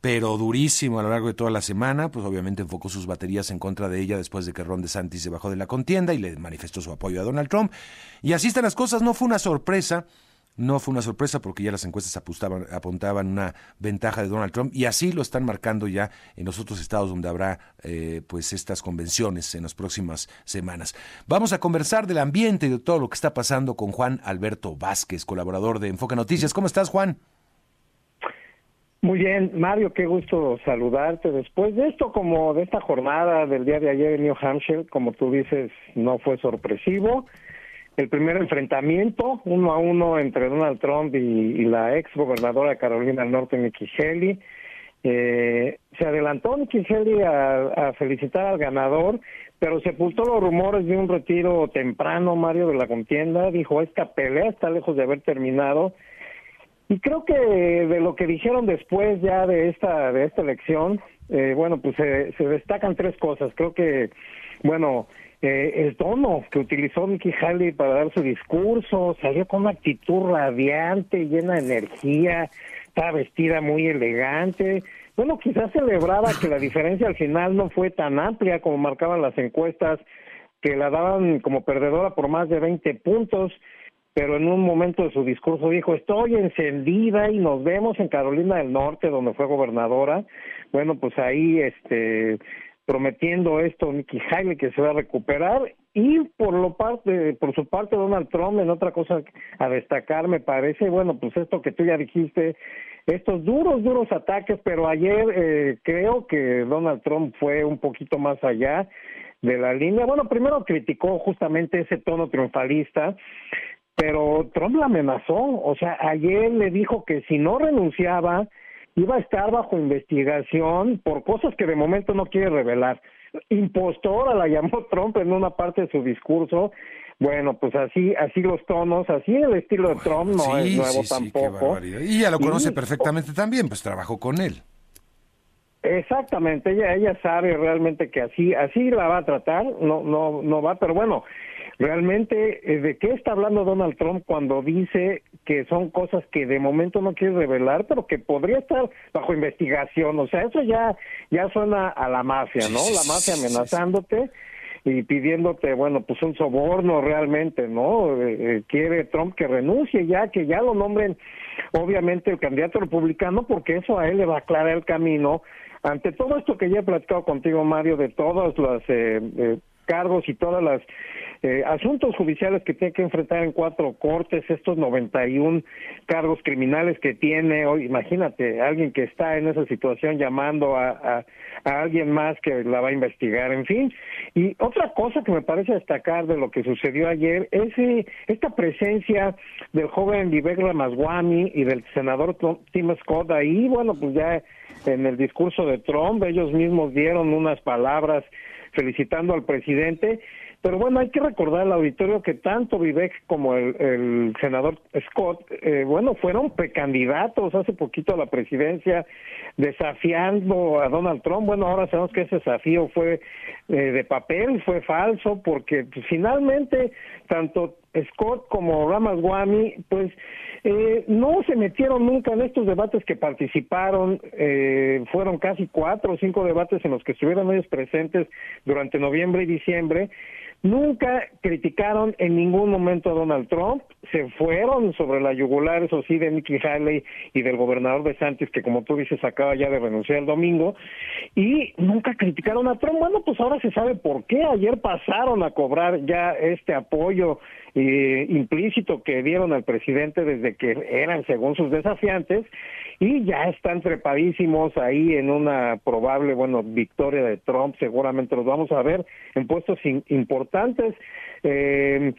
pero durísimo a lo largo de toda la semana, pues obviamente enfocó sus baterías en contra de ella después de que Ron DeSantis se bajó de la contienda y le manifestó su apoyo a Donald Trump. Y así están las cosas, no fue una sorpresa, no fue una sorpresa porque ya las encuestas apuntaban, apuntaban una ventaja de Donald Trump y así lo están marcando ya en los otros estados donde habrá eh, pues estas convenciones en las próximas semanas. Vamos a conversar del ambiente y de todo lo que está pasando con Juan Alberto Vázquez, colaborador de Enfoque Noticias. ¿Cómo estás, Juan? Muy bien, Mario, qué gusto saludarte. Después de esto, como de esta jornada del día de ayer en New Hampshire, como tú dices, no fue sorpresivo. El primer enfrentamiento, uno a uno, entre Donald Trump y, la ex gobernadora Carolina del Norte, Nikki Haley. Eh, se adelantó Nikki Haley a, a felicitar al ganador, pero sepultó los rumores de un retiro temprano, Mario, de la contienda. Dijo, esta pelea está lejos de haber terminado y creo que de lo que dijeron después ya de esta de esta elección, eh, bueno, pues se, se, destacan tres cosas. Creo que, bueno, eh, el tono que utilizó Nikki Haley para dar su discurso, salió con una actitud radiante, llena de energía, estaba vestida muy elegante. Bueno, quizás celebraba que la diferencia al final no fue tan amplia como marcaban las encuestas, que la daban como perdedora por más de 20 puntos pero en un momento de su discurso dijo, estoy encendida y nos vemos en Carolina del Norte, donde fue gobernadora. Bueno, pues ahí, este, prometiendo esto Nikki Haley que se va a recuperar. Y por lo parte por su parte Donald Trump en otra cosa a destacar me parece bueno pues esto que tú ya dijiste estos duros duros ataques pero ayer eh, creo que Donald Trump fue un poquito más allá de la línea. Bueno primero criticó justamente ese tono triunfalista pero Trump la amenazó, o sea, ayer le dijo que si no renunciaba iba a estar bajo investigación por cosas que de momento no quiere revelar. Impostora la llamó Trump en una parte de su discurso. Bueno, pues así, así los tonos, así el estilo de Trump no es nuevo tampoco. y ya lo conoce perfectamente también, pues trabajó con él. Exactamente, ella ella sabe realmente que así así la va a tratar, no no no va, pero bueno, realmente eh, de qué está hablando Donald Trump cuando dice que son cosas que de momento no quiere revelar, pero que podría estar bajo investigación, o sea, eso ya ya suena a la mafia, ¿no? La mafia amenazándote y pidiéndote, bueno, pues un soborno realmente, ¿no? Eh, eh, quiere Trump que renuncie ya, que ya lo nombren obviamente el candidato republicano, porque eso a él le va a aclarar el camino ante todo esto que ya he platicado contigo, Mario, de todos los eh, cargos y todas las eh, asuntos judiciales que tiene que enfrentar en cuatro cortes, estos 91 cargos criminales que tiene hoy, imagínate, alguien que está en esa situación llamando a, a, alguien más que la va a investigar, en fin. Y otra cosa que me parece destacar de lo que sucedió ayer es eh, esta presencia del joven Vivek Ramaswamy y del senador Tim Scott ahí, bueno, pues ya en el discurso de Trump, ellos mismos dieron unas palabras felicitando al presidente pero bueno, hay que recordar al auditorio que tanto Vivek como el, senador Scott, eh, bueno, fueron precandidatos hace poquito a la presidencia, desafiando a Donald Trump. Bueno, ahora sabemos que ese desafío fue eh, de papel, fue falso, porque pues, finalmente tanto Scott como Ramaswamy, pues eh, no se metieron nunca en estos debates que participaron, eh, fueron casi cuatro o cinco debates en los que estuvieron ellos presentes durante noviembre y diciembre, nunca criticaron en ningún momento a Donald Trump, se fueron sobre la yugular, eso sí, de Nikki Haley y del gobernador de Santis, que como tú dices acaba ya de renunciar el domingo, y nunca criticaron a Trump. Bueno, pues ahora se sabe por qué. Ayer pasaron a cobrar ya este apoyo eh, implícito que dieron al presidente desde que eran según sus desafiantes y ya están trepadísimos ahí en una probable, bueno, victoria de Trump, seguramente los vamos a ver en puestos importantes. Eh,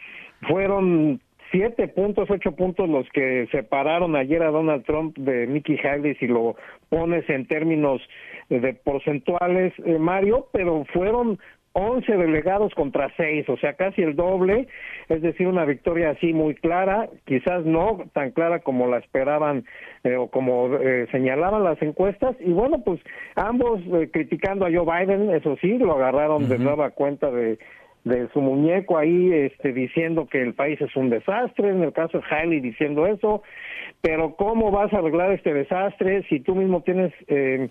fueron siete puntos, ocho puntos los que separaron ayer a Donald Trump de Nikki Haley si lo pones en términos de porcentuales, eh, Mario, pero fueron 11 delegados contra 6, o sea, casi el doble, es decir, una victoria así muy clara, quizás no tan clara como la esperaban eh, o como eh, señalaban las encuestas, y bueno, pues ambos eh, criticando a Joe Biden, eso sí, lo agarraron de nueva cuenta de, de su muñeco ahí, este, diciendo que el país es un desastre, en el caso de Haley diciendo eso, pero ¿cómo vas a arreglar este desastre si tú mismo tienes... Eh,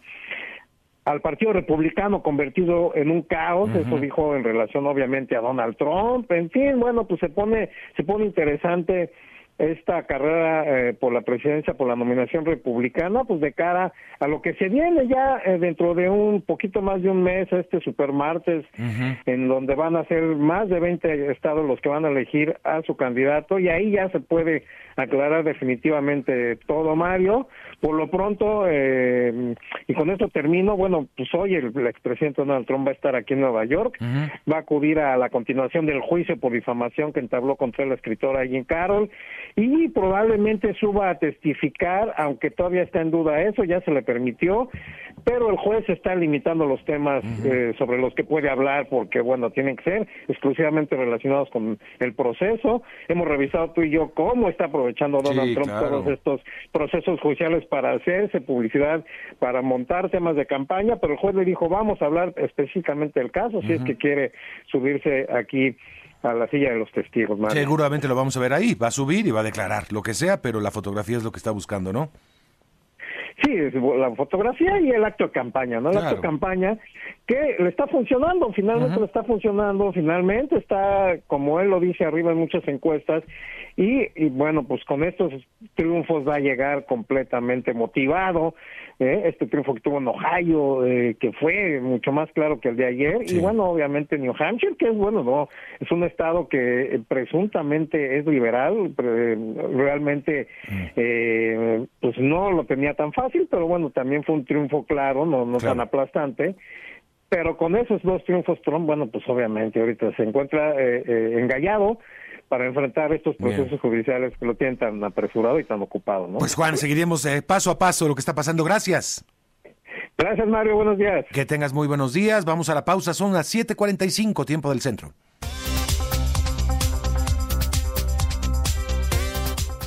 al Partido Republicano convertido en un caos, eso dijo en relación obviamente a Donald Trump, en fin, bueno, pues se pone se pone interesante esta carrera eh, por la presidencia, por la nominación republicana, pues de cara a lo que se viene ya eh, dentro de un poquito más de un mes, este super martes, en donde van a ser más de 20 estados los que van a elegir a su candidato y ahí ya se puede aclarar definitivamente todo, Mario. Por lo pronto, eh, y con esto termino, bueno, pues hoy el, expresidente Donald Trump va a estar aquí en Nueva York, va a acudir a la continuación del juicio por difamación que entabló contra la escritora Jean Carroll y probablemente suba a testificar, aunque todavía está en duda eso, ya se le permitió, pero el juez está limitando los temas eh, sobre los que puede hablar porque, bueno, tienen que ser exclusivamente relacionados con el proceso. Hemos revisado tú y yo cómo está aprovechando Donald Trump todos estos procesos judiciales para hacerse publicidad, para montar temas de campaña, pero el juez le dijo, vamos a hablar específicamente del caso, si es que quiere subirse aquí a la silla de los testigos. Seguramente lo vamos a ver ahí, va a subir y va a declarar lo que sea, pero la fotografía es lo que está buscando, ¿no? Sí, la fotografía y el acto de campaña, ¿no? El acto de campaña que le está funcionando, finalmente le está funcionando, finalmente está, como él lo dice arriba en muchas encuestas, y, y bueno, pues con estos triunfos va a llegar completamente motivado, ¿eh? este triunfo que tuvo en Ohio, eh, que fue mucho más claro que el de ayer, y bueno, obviamente New Hampshire, que es bueno, no, es un estado que eh, presuntamente es liberal, realmente mm. pues no lo tenía tan fácil, pero bueno, también fue un triunfo claro, no, no tan aplastante. Pero con esos dos triunfos Trump, bueno, pues obviamente ahorita se encuentra engallado, para enfrentar estos procesos judiciales que lo tienen tan apresurado y tan ocupado. ¿no? Pues Juan, seguiremos eh, paso a paso lo que está pasando. Gracias. Gracias Mario, buenos días. Que tengas muy buenos días. Vamos a la pausa, son las 7:45 tiempo del centro.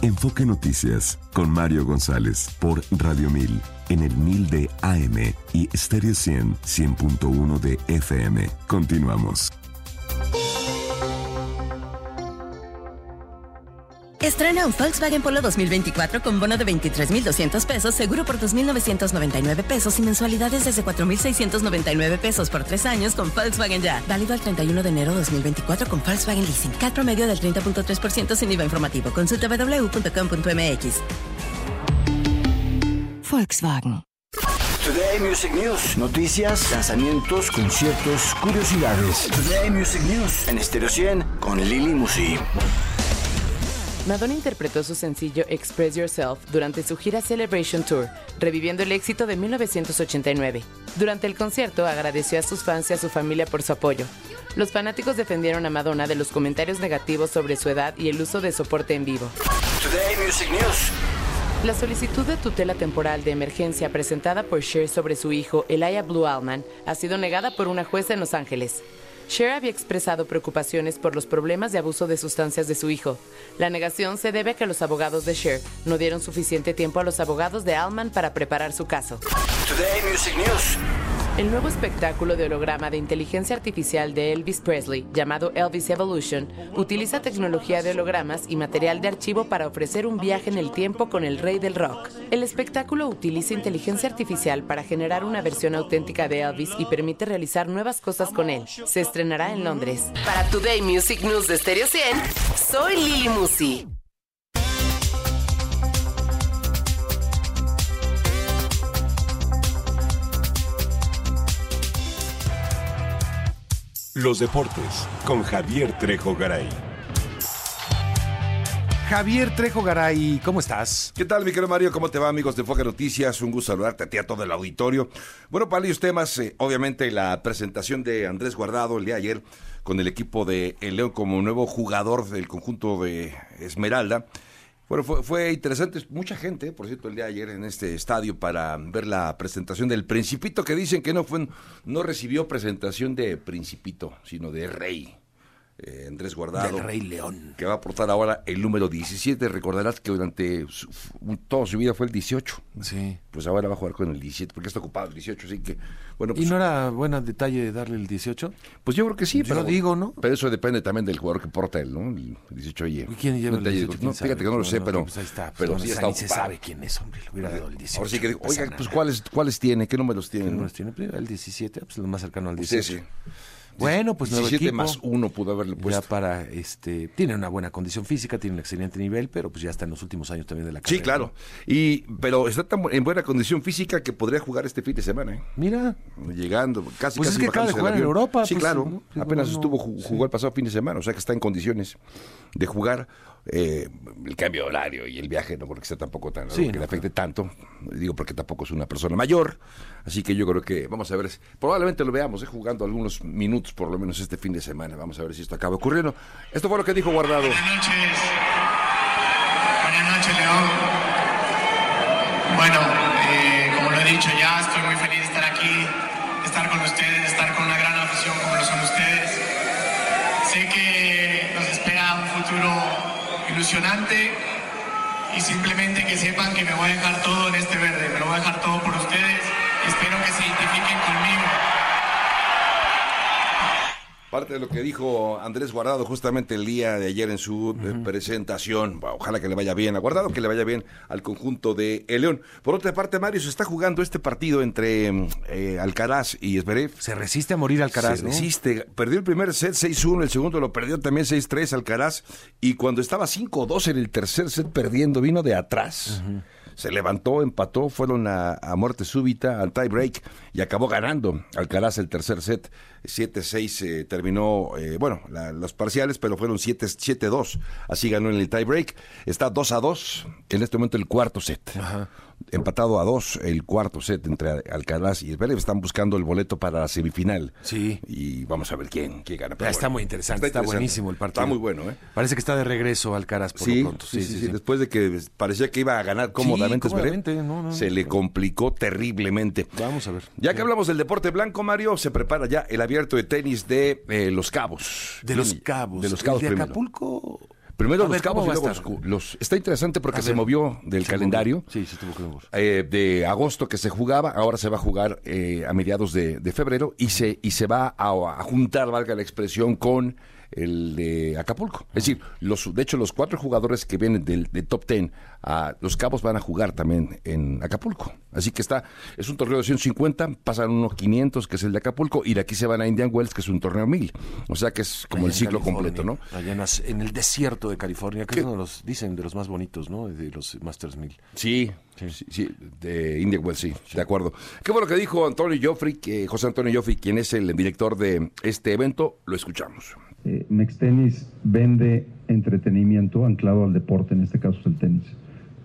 Enfoque Noticias con Mario González por Radio 1000 en el 1000 de AM y Stereo 100 100.1 de FM. Continuamos. Estrena un Volkswagen Polo 2024 con bono de 23,200 pesos, seguro por 2,999 pesos y mensualidades desde 4,699 pesos por tres años con Volkswagen Ya. Válido al 31 de enero 2024 con Volkswagen Leasing. CAT promedio del 30.3% sin IVA informativo. Consulta www.com.mx. Volkswagen. Today Music News. Noticias, lanzamientos, conciertos, curiosidades. Today Music News en Estéreo 100 con Lili Musi. Madonna interpretó su sencillo Express Yourself durante su gira Celebration Tour, reviviendo el éxito de 1989. Durante el concierto agradeció a sus fans y a su familia por su apoyo. Los fanáticos defendieron a Madonna de los comentarios negativos sobre su edad y el uso de soporte en vivo. La solicitud de tutela temporal de emergencia presentada por Cher sobre su hijo Elijah Blue Allman ha sido negada por una jueza en Los Ángeles. Cher había expresado preocupaciones por los problemas de abuso de sustancias de su hijo. La negación se debe a que los abogados de Cher no dieron suficiente tiempo a los abogados de Alman para preparar su caso. Today Music News. El nuevo espectáculo de holograma de inteligencia artificial de Elvis Presley, llamado Elvis Evolution, utiliza tecnología de hologramas y material de archivo para ofrecer un viaje en el tiempo con el rey del rock. El espectáculo utiliza inteligencia artificial para generar una versión auténtica de Elvis y permite realizar nuevas cosas con él. Se estrenará en Londres. Para Today Music News de Stereo 100, soy Lili Musi. Los deportes con Javier Trejo Garay. Javier Trejo Garay, ¿cómo estás? ¿Qué tal, mi querido Mario? ¿Cómo te va, amigos de Foca Noticias? Un gusto saludarte a ti, a todo el auditorio. Bueno, para varios temas, eh, obviamente la presentación de Andrés Guardado el día de ayer con el equipo de El León como nuevo jugador del conjunto de Esmeralda. Bueno, fue, fue interesante, mucha gente, por cierto, el día de ayer en este estadio para ver la presentación del Principito, que dicen que no fue, no recibió presentación de Principito, sino de Rey. Eh, Andrés Guardado. Del Rey León. Que va a aportar ahora el número 17. Recordarás que durante su- toda su vida fue el 18. Sí. Pues ahora va a jugar con el 17, porque está ocupado el 18, así que, bueno, pues, ¿Y no era buen detalle darle el 18? pues yo creo que sí, Yo pero digo, ¿no? Pero eso depende también del jugador que porta él, ¿no? El 18 oye. ¿Quién lleva el detalle- 18? ¿Quién No, fíjate que no lo sé, No, pero, pues ahí está, pues pero sí ni está se sabe quién es, hombre. Le hubiera dado el 18. Ahora sí que digo, oiga, pues ¿cuáles, ¿cuáles tiene? ¿Qué números tiene? ¿Qué números tiene? Primero El 17, pues lo más cercano al Sí, 18. sí. Bueno, pues nuevo 17 equipo. más uno pudo haberle puesto. Ya para, este, tiene una buena condición física, tiene un excelente nivel, pero pues ya está en los últimos años también de la carrera. Sí, claro. Y, pero está tan en buena condición física que podría jugar este fin de semana. ¿eh? Mira. Llegando, casi Pues es casi que acaba de jugar en. Europa, Sí, pues, claro. Apenas bueno, estuvo ju- jugó el pasado fin de semana, o sea que está en condiciones de jugar. Eh, el cambio de horario y el viaje no porque sea tampoco tan Sí, que no, le afecte tanto. Digo porque tampoco es una persona mayor. Así que yo creo que vamos a ver. Probablemente lo veamos eh, jugando algunos minutos por lo menos este fin de semana. Vamos a ver si esto acaba ocurriendo. Esto fue lo que dijo Guardado. Buenas noches. Buenas noches, León. Bueno, eh, como lo he dicho ya, estoy muy y simplemente que sepan que me voy a dejar todo en este verde, me lo voy a dejar todo por ustedes espero que se identifiquen conmigo. Parte de lo que dijo Andrés Guardado justamente el día de ayer en su eh, presentación. Ojalá que le vaya bien a Guardado, que le vaya bien al conjunto de El León. Por otra parte, Mario, se está jugando este partido entre eh, Alcaraz y Esberev. Se resiste a morir Alcaraz, Se ¿no? resiste. Perdió el primer set 6-1, el segundo lo perdió también 6-3 Alcaraz. Y cuando estaba 5-2 en el tercer set perdiendo, vino de atrás. Se levantó, empató, fueron a, muerte súbita, al tie break y acabó ganando Alcaraz el tercer set. 7-6 eh, terminó, eh, bueno, la- los parciales, pero fueron 7 7-2. Así ganó en el tie break. Está 2-2 en este momento el cuarto set. Empatado a 2 el cuarto set entre Alcaraz y Zverev. Están buscando el boleto para la semifinal. Sí. Y vamos a ver quién, quién gana. Ya Pero está bueno, muy interesante, está, interesante. buenísimo el partido. Está muy bueno, ¿eh? Parece que está de regreso Alcaraz por Sí, lo pronto. sí, sí, sí, Después de que parecía que iba a ganar cómodamente, Zverev, cómodamente, no, no, se no. le complicó terriblemente. Vamos a ver. Ya que hablamos del deporte blanco, Mario, se prepara ya el abierto de tenis de eh, Los Cabos. De Los Cabos. De Los El Cabos de. Acapulco. Primero Los Cabos ¿cómo y luego los, los- Está interesante porque A se ver, movió del se calendario. movió. Sí, se tuvo que mover. eh, de agosto que se jugaba, ahora se va a jugar eh, a mediados de, de febrero y se, y se va a, a juntar, valga la expresión, con el de Acapulco. Es decir, los, de hecho, los cuatro jugadores que vienen del, del top ten a Los Cabos van a jugar también en Acapulco. Así que está, es un torneo de 150, pasan unos 500, que es el de Acapulco, y de aquí se van a Indian Wells, que es un torneo 1000. O sea que es como Allá el ciclo California, completo, ¿no? Allá en, el desierto de California, que ¿Qué? es uno de los, dicen, de los más bonitos, ¿no? De los Masters 1000. Sí, sí, sí, de Indian Wells, sí, de acuerdo. ¿Qué fue lo que dijo Antonio Joffrey, que José Antonio Joffrey, quien es el director de este evento? Lo escuchamos. Eh, Mextenis vende entretenimiento anclado al deporte, en este caso es el tenis.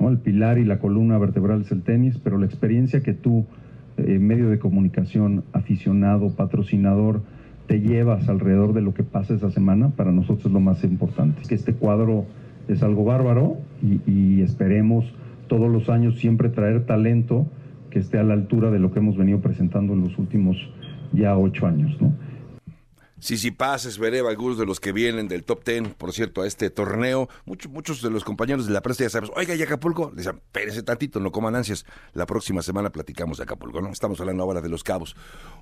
¿no? El pilar y la columna vertebral es el tenis, pero la experiencia que tú, eh, medio de comunicación, aficionado, patrocinador, te llevas alrededor de lo que pasa esa semana, para nosotros es lo más importante. Que este cuadro es algo bárbaro y, y esperemos todos los años siempre traer talento que esté a la altura de lo que hemos venido presentando en los últimos ya ocho años, ¿no? Sisipas, Vereva, algunos de los que vienen del top ten, por cierto, a este torneo. Muchos, muchos de los compañeros de la prensa ya sabemos, oiga, ¿y Acapulco? Le dicen, espérese tantito, no coman ansias. La próxima semana platicamos de Acapulco, ¿no? Estamos hablando ahora de los cabos.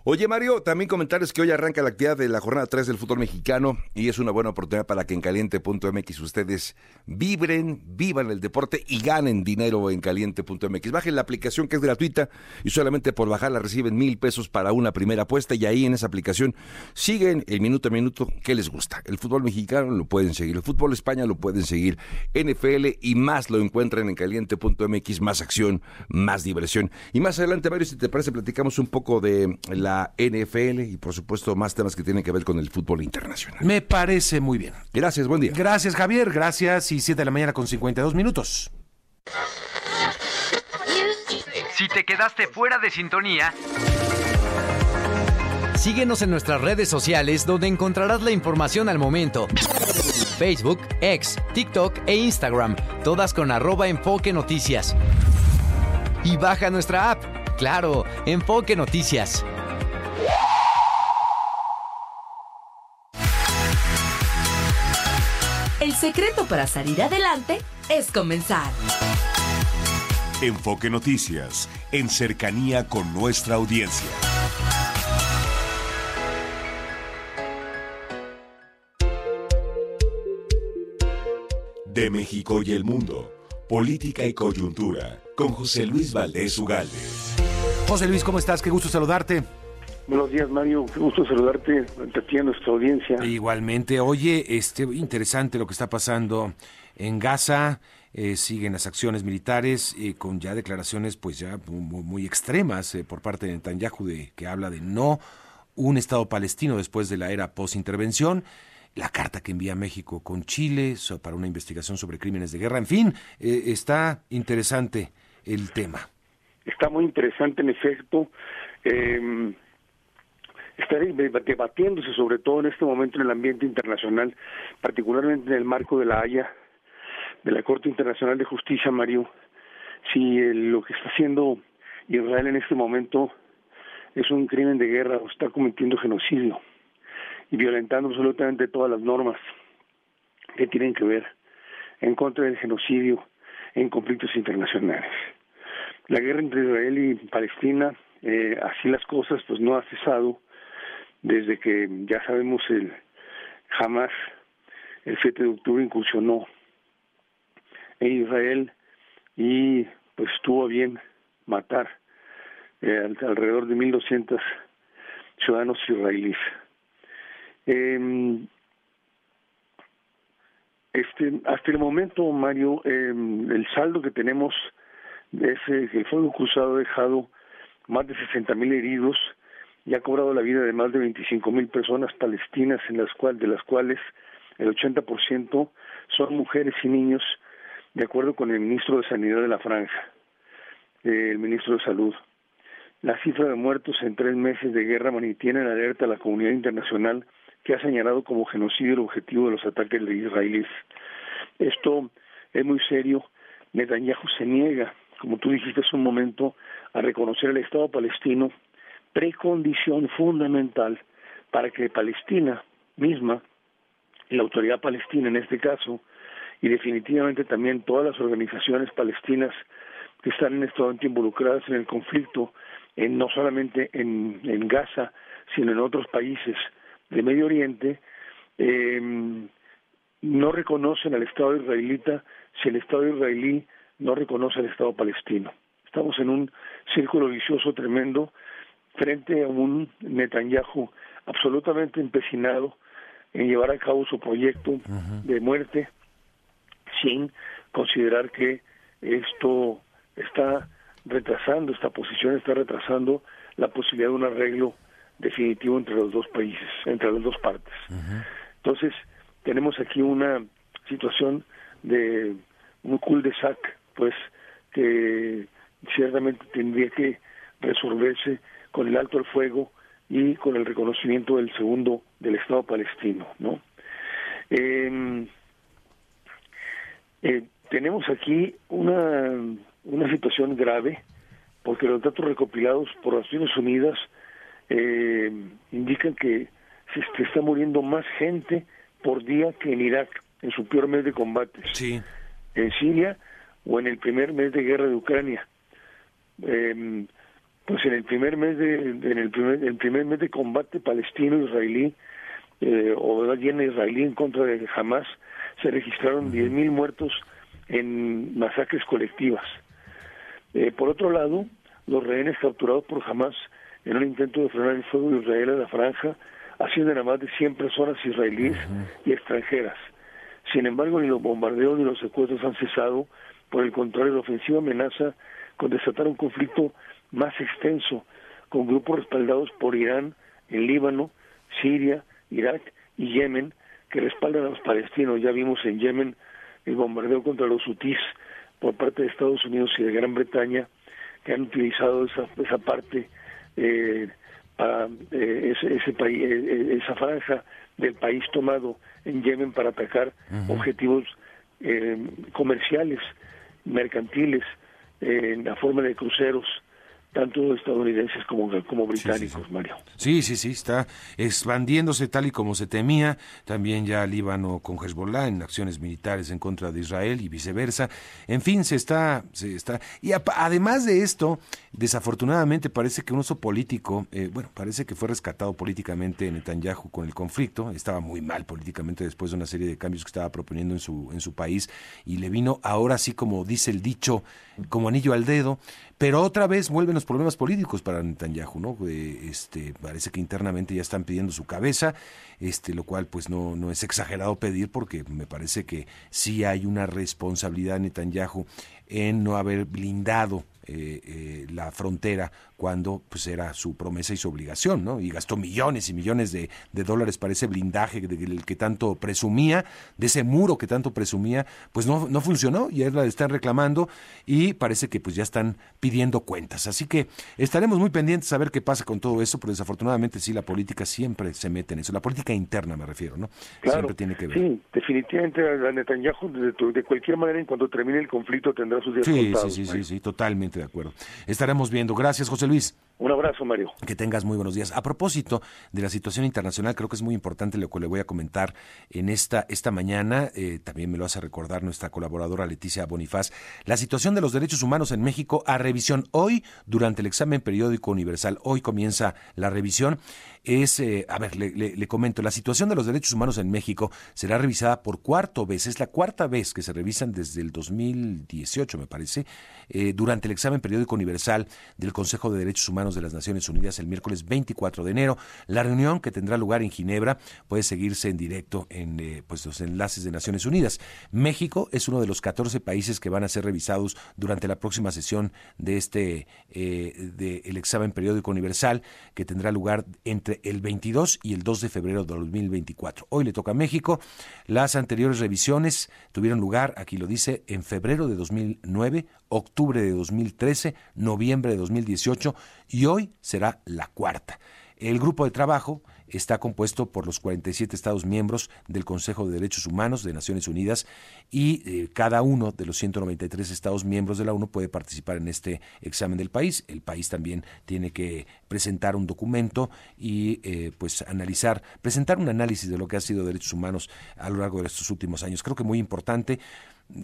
Oye, Mario, también comentarios que hoy arranca la actividad de la jornada 3 del fútbol mexicano y es una buena oportunidad para que en caliente.mx ustedes vibren, vivan el deporte y ganen dinero en caliente.mx. Bajen la aplicación que es gratuita y solamente por bajarla reciben mil pesos para una primera apuesta y ahí en esa aplicación siguen el minuto a minuto que les gusta. El fútbol mexicano lo pueden seguir, el fútbol España lo pueden seguir, NFL y más lo encuentran en caliente.mx, más acción, más diversión. Y más adelante, Mario, si te parece, platicamos un poco de la NFL y por supuesto más temas que tienen que ver con el fútbol internacional. Me parece muy bien. Gracias, buen día. Gracias, Javier. Gracias y 7 de la mañana con 52 minutos. Si te quedaste fuera de sintonía, síguenos en nuestras redes sociales donde encontrarás la información al momento. Facebook, X, TikTok e Instagram, todas con arroba enfoque noticias. Y baja nuestra app, claro, enfoque noticias. El secreto para salir adelante es comenzar. Enfoque Noticias, en cercanía con nuestra audiencia. De México y el mundo, política y coyuntura, con José Luis Valdés Ugalde. José Luis, ¿cómo estás? Qué gusto saludarte. Buenos días, Mario. Qué gusto saludarte ante ti a nuestra audiencia. Igualmente. Oye, este interesante lo que está pasando en Gaza. Eh, siguen las acciones militares eh, con ya declaraciones pues ya muy, muy extremas eh, por parte de Netanyahu de, que habla de no un Estado palestino después de la era post-intervención la carta que envía México con Chile para una investigación sobre crímenes de guerra. En fin, eh, está interesante el tema. Está muy interesante, en efecto. Eh, está deb- debatiéndose sobre todo en este momento en el ambiente internacional, particularmente en el marco de la Haya, de la Corte Internacional de Justicia, Mario, si eh, lo que está haciendo Israel en este momento es un crimen de guerra o está cometiendo genocidio y violentando absolutamente todas las normas que tienen que ver en contra del genocidio en conflictos internacionales. La guerra entre Israel y Palestina, eh, así las cosas, pues no ha cesado desde que ya sabemos el Hamas el 7 de octubre incursionó en Israel y pues estuvo bien matar eh, al- alrededor de 1.200 ciudadanos israelíes. Em, este, hasta el momento, Mario, em, el saldo que tenemos es eh, que el fuego cruzado ha dejado más de 60 mil heridos y ha cobrado la vida de más de 25 mil personas palestinas, en las cual, de las cuales el 80% son mujeres y niños, de acuerdo con el ministro de Sanidad de la Franja, eh, el ministro de Salud. La cifra de muertos en tres meses de guerra mantiene en alerta a la comunidad internacional que ha señalado como genocidio el objetivo de los ataques de israelíes. Esto es muy serio. Netanyahu se niega, como tú dijiste hace un momento, a reconocer el Estado palestino, precondición fundamental para que Palestina misma, la autoridad palestina en este caso, y definitivamente también todas las organizaciones palestinas que están en este momento involucradas en el conflicto, en, no solamente en, en Gaza, sino en otros países de Medio Oriente, eh, no reconocen al Estado israelita si el Estado israelí no reconoce al Estado palestino. Estamos en un círculo vicioso tremendo frente a un Netanyahu absolutamente empecinado en llevar a cabo su proyecto de muerte sin considerar que esto está retrasando, esta posición está retrasando la posibilidad de un arreglo definitivo entre los dos países, entre las dos partes. Entonces, tenemos aquí una situación de un cul-de-sac, pues, que ciertamente tendría que resolverse con el alto al fuego y con el reconocimiento del segundo del Estado palestino, ¿no? Eh, eh, tenemos aquí una, una situación grave porque los datos recopilados por Naciones Unidas eh, indican que se está muriendo más gente por día que en Irak, en su peor mes de combates. Sí. En Siria o en el primer mes de guerra de Ucrania. Eh, pues en el primer mes de, en el primer, el primer mes de combate palestino-israelí eh, o la israelí en contra de Hamas se registraron 10.000 muertos en masacres colectivas. Eh, por otro lado, los rehenes capturados por Hamas en un intento de frenar el fuego de Israel en la franja ascienden a más de 100 personas israelíes y extranjeras. Sin embargo, ni los bombardeos ni los secuestros han cesado, por el contrario, la ofensiva amenaza con desatar un conflicto más extenso, con grupos respaldados por Irán, el Líbano, Siria, Irak y Yemen, que respaldan a los palestinos. Ya vimos en Yemen el bombardeo contra los hutíes por parte de Estados Unidos y de Gran Bretaña, que han utilizado esa, esa parte, eh, para, eh, ese, ese país, eh, esa franja del país tomado en Yemen para atacar objetivos comerciales, mercantiles, en la forma de cruceros tanto estadounidenses como, como británicos, Mario. Sí, sí, sí, está expandiéndose tal y como se temía. También ya Líbano con Hezbollah en acciones militares en contra de Israel y viceversa. En fin, se está, se está. Y además de esto, desafortunadamente parece que un uso político, eh, bueno, parece que fue rescatado políticamente Netanyahu con el conflicto. Estaba muy mal políticamente después de una serie de cambios que estaba proponiendo en su, en su país y le vino ahora sí, como dice el dicho, como anillo al dedo. Pero otra vez vuelven los problemas políticos para Netanyahu, ¿no? Este, parece que internamente ya están pidiendo su cabeza, este, lo cual pues no, no es exagerado pedir porque me parece que sí hay una responsabilidad de Netanyahu en no haber blindado eh, eh, la frontera cuando pues era su promesa y su obligación, ¿no? Y gastó millones y millones de, dólares para ese blindaje del que tanto presumía, de ese muro que tanto presumía, pues no, no funcionó y es la están reclamando y parece que pues ya están pidiendo cuentas. Así que estaremos muy pendientes a ver qué pasa con todo eso, pero desafortunadamente sí, la política siempre se mete en eso, la política interna me refiero, ¿no? siempre tiene que ver. Sí, definitivamente a Netanyahu de, de, cualquier manera en cuanto termine el conflicto tendrá sus días sí, Sí, sí, sí, sí, totalmente de acuerdo. Estaremos viendo. Gracias, José Luis. Un abrazo, Mario. Que tengas muy buenos días. A propósito de la situación internacional, creo que es muy importante lo que le voy a comentar en esta, esta mañana. Eh, también me lo hace recordar nuestra colaboradora Leticia Bonifaz. La situación de los derechos humanos en México a revisión hoy durante el examen periódico universal. Hoy comienza la revisión. Es, eh, a ver, le, comento, la situación de los derechos humanos en México será revisada por cuarto vez. Es la cuarta vez que se revisan desde el 2018, me parece, eh, durante el examen periódico universal del Consejo de Derechos De las Naciones Unidas el miércoles 24 de enero. La reunión que tendrá lugar en Ginebra puede seguirse en directo en eh, pues, los enlaces de Naciones Unidas. México es uno de los 14 países que van a ser revisados durante la próxima sesión de este eh, de el examen periódico universal que tendrá lugar entre el 22 y el 2 de febrero de 2024. Hoy le toca a México. Las anteriores revisiones tuvieron lugar, aquí lo dice, en febrero de 2009, octubre de 2013, noviembre de 2018 y hoy será la cuarta. El grupo de trabajo está compuesto por los 47 Estados miembros del Consejo de Derechos Humanos de Naciones Unidas y eh, cada uno de los 193 Estados miembros de la ONU puede participar en este examen del país. El país también tiene que presentar un documento y eh, pues analizar, presentar un análisis de lo que ha sido derechos humanos a lo largo de estos últimos años. Creo que muy importante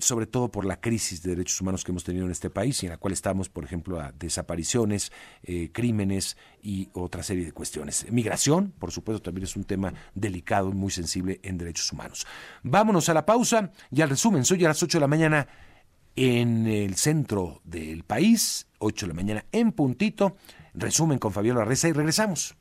sobre todo por la crisis de derechos humanos que hemos tenido en este país y en la cual estamos, por ejemplo, a desapariciones, eh, crímenes y otra serie de cuestiones. Migración, por supuesto, también es un tema delicado y muy sensible en derechos humanos. Vámonos a la pausa y al resumen. Soy a las 8 de la mañana en el centro del país, 8 de la mañana en puntito. Resumen con Fabiola Reza y regresamos.